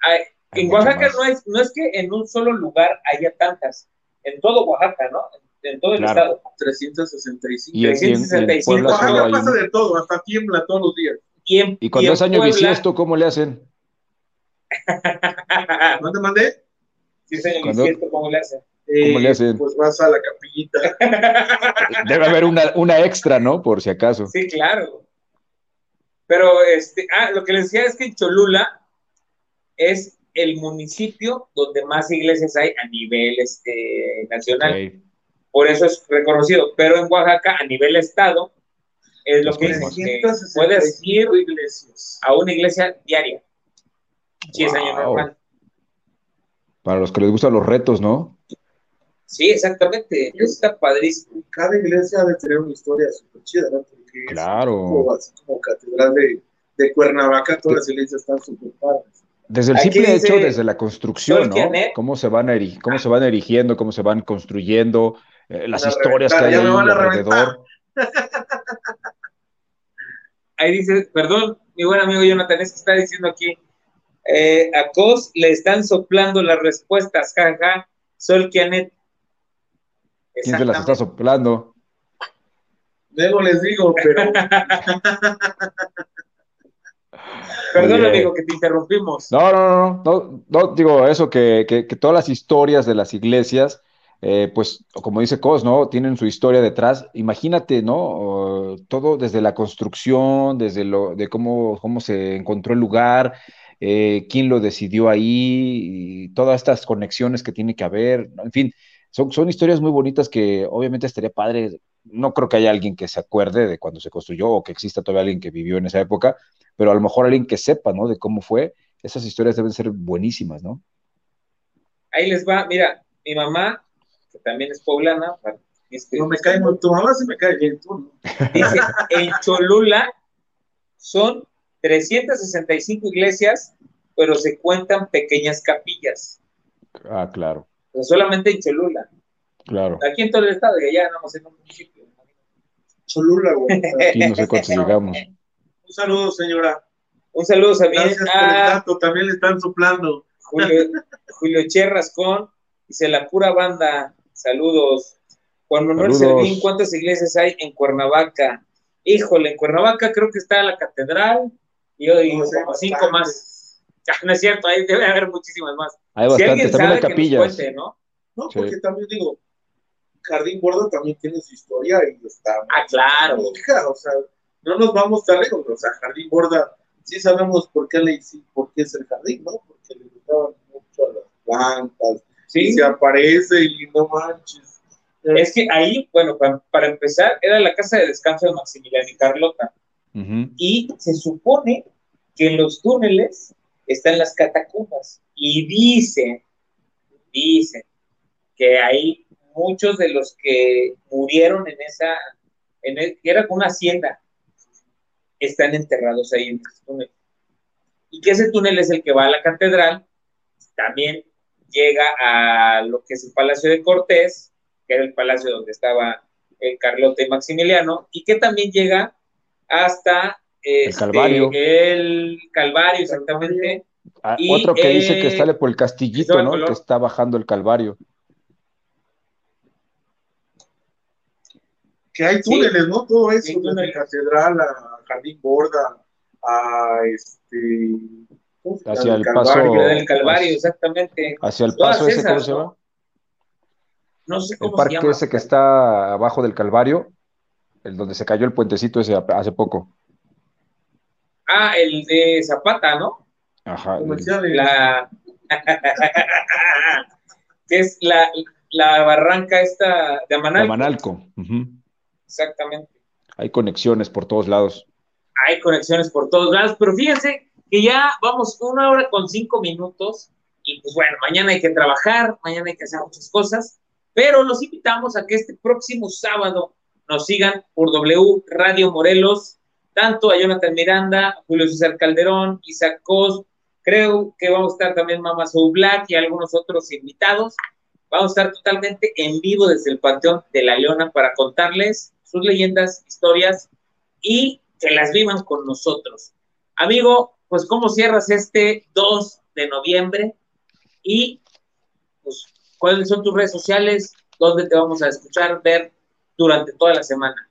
en Oaxaca no es, no es que en un solo lugar haya tantas. En todo Oaxaca, ¿no? en todo el estado. 365. Y 365. En, Oaxaca pasa de todo, hasta tiembla todos los días. Y, en, ¿Y cuando es año bisiesto, cómo le hacen? ¿Dónde mandé? Si es año bisiesto, ¿cómo le hacen? ¿Cómo le hacen? Pues vas a la capillita. *laughs* Debe haber una, una extra, ¿no? Por si acaso. Sí, claro. Pero, este, ah, lo que les decía es que Cholula es el municipio donde más iglesias hay a nivel este, nacional por eso es reconocido. Pero en Oaxaca, a nivel estado, es lo que puedes ir iglesias. a una iglesia diaria. Sí, es año normal. Para los que les gustan los retos, ¿no? Sí, exactamente. está padrísimo. Cada iglesia debe tener una historia súper chida, ¿no? Porque claro. como, como catedral de, de, Cuernavaca, todas las iglesias están súper padres. Desde el simple hecho, desde la construcción, ¿no? Cómo se, van cómo se van erigiendo, cómo se van construyendo, eh, las historias que hay ahí alrededor. *laughs* Ahí dice, perdón, mi buen amigo Jonathan, es que está diciendo aquí, eh, a Cos le están soplando las respuestas, jaja, Sol Kianet. ¿Quién se las está soplando? Luego les digo, pero... *laughs* Perdón, amigo, que te interrumpimos. No, no, no, no, no, digo eso, que, que, que, todas las historias de las iglesias eh, pues como dice Cos, ¿no? Tienen su historia detrás. Imagínate, ¿no? todo desde la construcción, desde lo, de cómo, cómo se encontró el lugar, eh, quién lo decidió ahí, y todas estas conexiones que tiene que haber, en fin, son, son historias muy bonitas que obviamente estaría padre. No creo que haya alguien que se acuerde de cuando se construyó o que exista todavía alguien que vivió en esa época, pero a lo mejor alguien que sepa, ¿no? De cómo fue. Esas historias deben ser buenísimas, ¿no? Ahí les va, mira, mi mamá que también es poblana. no me cae muy, tu mamá sí me cae bien, tú. Dice, en Cholula son 365 iglesias, pero se cuentan pequeñas capillas. Ah, claro. Solamente en Cholula. Claro. Aquí en todo el estado, y allá andamos en un municipio. Cholula, güey. Aquí no sé cuántos llegamos. Un saludo, señora. Un saludo también. Gracias por el dato, también le están soplando. Julio, Julio Cherrascón, dice la pura banda Saludos. Juan Manuel Servín, ¿cuántas iglesias hay en Cuernavaca? Híjole, en Cuernavaca creo que está la catedral y hoy como cinco más. no es cierto, ahí debe haber muchísimas más. Hay bastantes, también hay capillas. ¿no? No, porque también digo, Jardín Borda también tiene su historia y está. Ah, claro. o sea, no nos vamos tan lejos, o sea, Jardín Borda, sí sabemos por qué le por qué es el jardín, ¿no? Porque le gustaban mucho a las plantas, ¿sí? Se aparece y no manches. Es que ahí, bueno, para, empezar, era la casa de descanso de Maximiliano y Carlota. Y se supone que en los túneles están las catacumbas. Y dice, dice que hay muchos de los que murieron en esa, en el, que era una hacienda, están enterrados ahí en ese túnel. Y que ese túnel es el que va a la catedral, también llega a lo que es el Palacio de Cortés, que era el palacio donde estaba el Carlota y Maximiliano, y que también llega hasta el este, Calvario. El Calvario, exactamente. Ah, y, otro que dice que eh, sale por el castillito, ¿no? Que está bajando el Calvario. Que hay Sí. túneles, ¿no? Todo eso, Sí, desde túneles. Catedral a Jardín Borda, a este. Hacia el Calvario. paso- del Calvario, Hacia- exactamente. Hacia el paso ese, ¿cómo se llama? ¿no? No sé El cómo se parque llama. ese que está abajo del Calvario, el donde se cayó el puentecito ese hace poco. Ah, el de Zapata, ¿no? Ajá. el-. La. *laughs* que es la, la barranca esta de Amanal. Manalco. Ujú. Exactamente. Hay conexiones por todos lados. Hay conexiones por todos lados, pero fíjense que ya vamos una hora con cinco minutos y pues bueno, mañana hay que trabajar, mañana hay que hacer muchas cosas, pero los invitamos a que este próximo sábado nos sigan por W Radio Morelos, tanto a Jonathan Miranda, Julio César Calderón, Isaac Cos, creo que vamos a estar también Mama Soul y algunos otros invitados. Vamos a estar totalmente en vivo desde el Panteón de la Leona para contarles sus leyendas, historias y que las vivan con nosotros. Amigo, pues ¿cómo cierras este 2 de noviembre? Y pues, ¿cuáles son tus redes sociales? ¿Dónde te vamos a escuchar, ver durante toda la semana?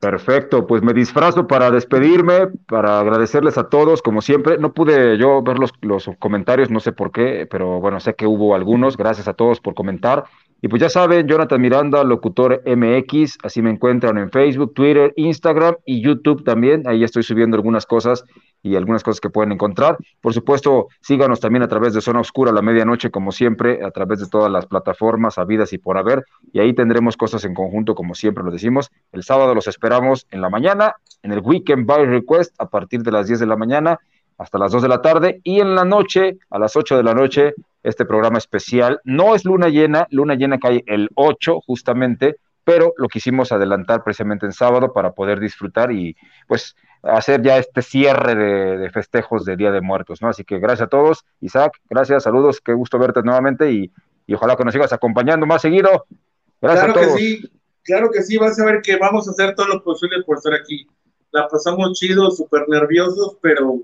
Perfecto, pues me disfrazo para despedirme, para agradecerles a todos, como siempre. No pude yo ver los, los comentarios, no sé por qué, pero bueno, sé que hubo algunos. Gracias a todos por comentar. Y pues ya saben, Jonathan Miranda, locutor MX, así me encuentran en Facebook, Twitter, Instagram y YouTube también. Ahí estoy subiendo algunas cosas y algunas cosas que pueden encontrar. Por supuesto, síganos también a través de Zona Oscura a la medianoche, como siempre, a través de todas las plataformas habidas y por haber. Y ahí tendremos cosas en conjunto, como siempre lo decimos. El sábado los esperamos en la mañana, en el Weekend by Request, a partir de las 10 de la mañana hasta las 2 de la tarde. Y en la noche, a las 8 de la noche, este programa especial. No es luna llena, luna llena cae el 8 justamente, pero lo quisimos adelantar precisamente en sábado para poder disfrutar y pues hacer ya este cierre de, de, festejos de Día de Muertos, ¿no? Así que gracias a todos. Isaac, gracias, saludos, qué gusto verte nuevamente y, y ojalá que nos sigas acompañando más seguido. Gracias claro a todos. que sí, claro que sí, vas a ver que vamos a hacer todo lo posible por estar aquí. La pasamos chido, súper nerviosos, pero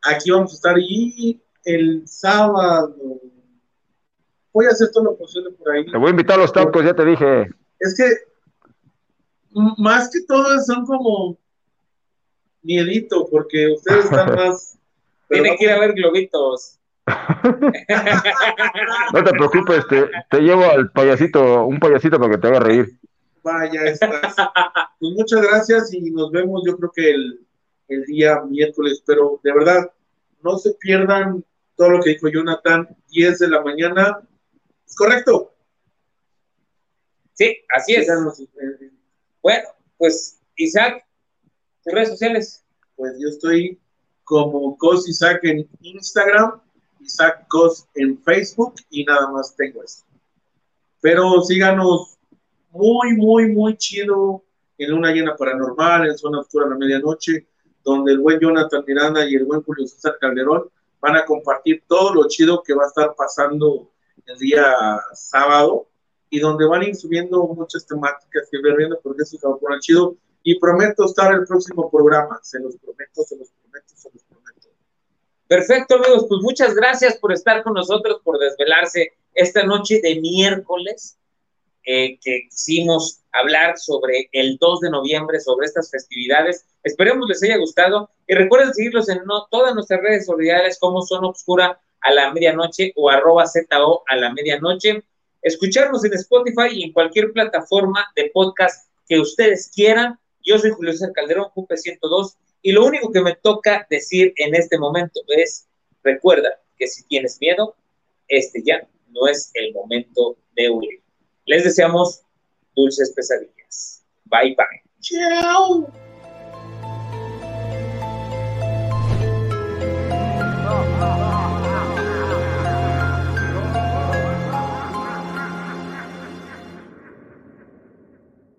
aquí vamos a estar y el sábado voy a hacer todo lo posible por ahí. Te voy a invitar a los tacos, ya te dije. Es que más que todo son como miedito, porque ustedes están *laughs* más. Tiene que ir a ver globitos. no te preocupes, te, te, llevo al payasito, un payasito para que te haga reír. Vaya, estás. Pues muchas gracias y nos vemos, yo creo que el, el día miércoles, pero de verdad, no se pierdan todo lo que dijo Jonathan, 10 de la mañana. ¿Es correcto? Sí, así es. Bueno, pues Isaac, tus redes sociales. Pues yo estoy como Cos Isaac en Instagram, Isaac Cos en Facebook y nada más tengo eso. Pero síganos muy, muy, muy chido en Luna Llena Paranormal, en Zona Oscura a la Medianoche, donde el buen Jonathan Miranda y el buen Julio César Calderón van a compartir todo lo chido que va a estar pasando el día sábado y donde van subiendo muchas temáticas que ver viendo porque a poner chido y prometo estar el próximo programa, se los prometo, se los prometo, se los prometo. Perfecto, amigos, pues muchas gracias por estar con nosotros, por desvelarse esta noche de miércoles, eh, que quisimos hablar sobre el 2 de noviembre, sobre estas festividades. Esperemos les haya gustado y recuerden seguirlos en no, todas nuestras redes sociales como Zona Obscura a la medianoche o arroba ZO a la medianoche. Escucharnos en Spotify y en cualquier plataforma de podcast que ustedes quieran. Yo soy Julio César Calderón, Jupe 102, y lo único que me toca decir en este momento es, recuerda que si tienes miedo, este ya no es el momento de huir. Les deseamos dulces pesadillas. Bye bye. Chao.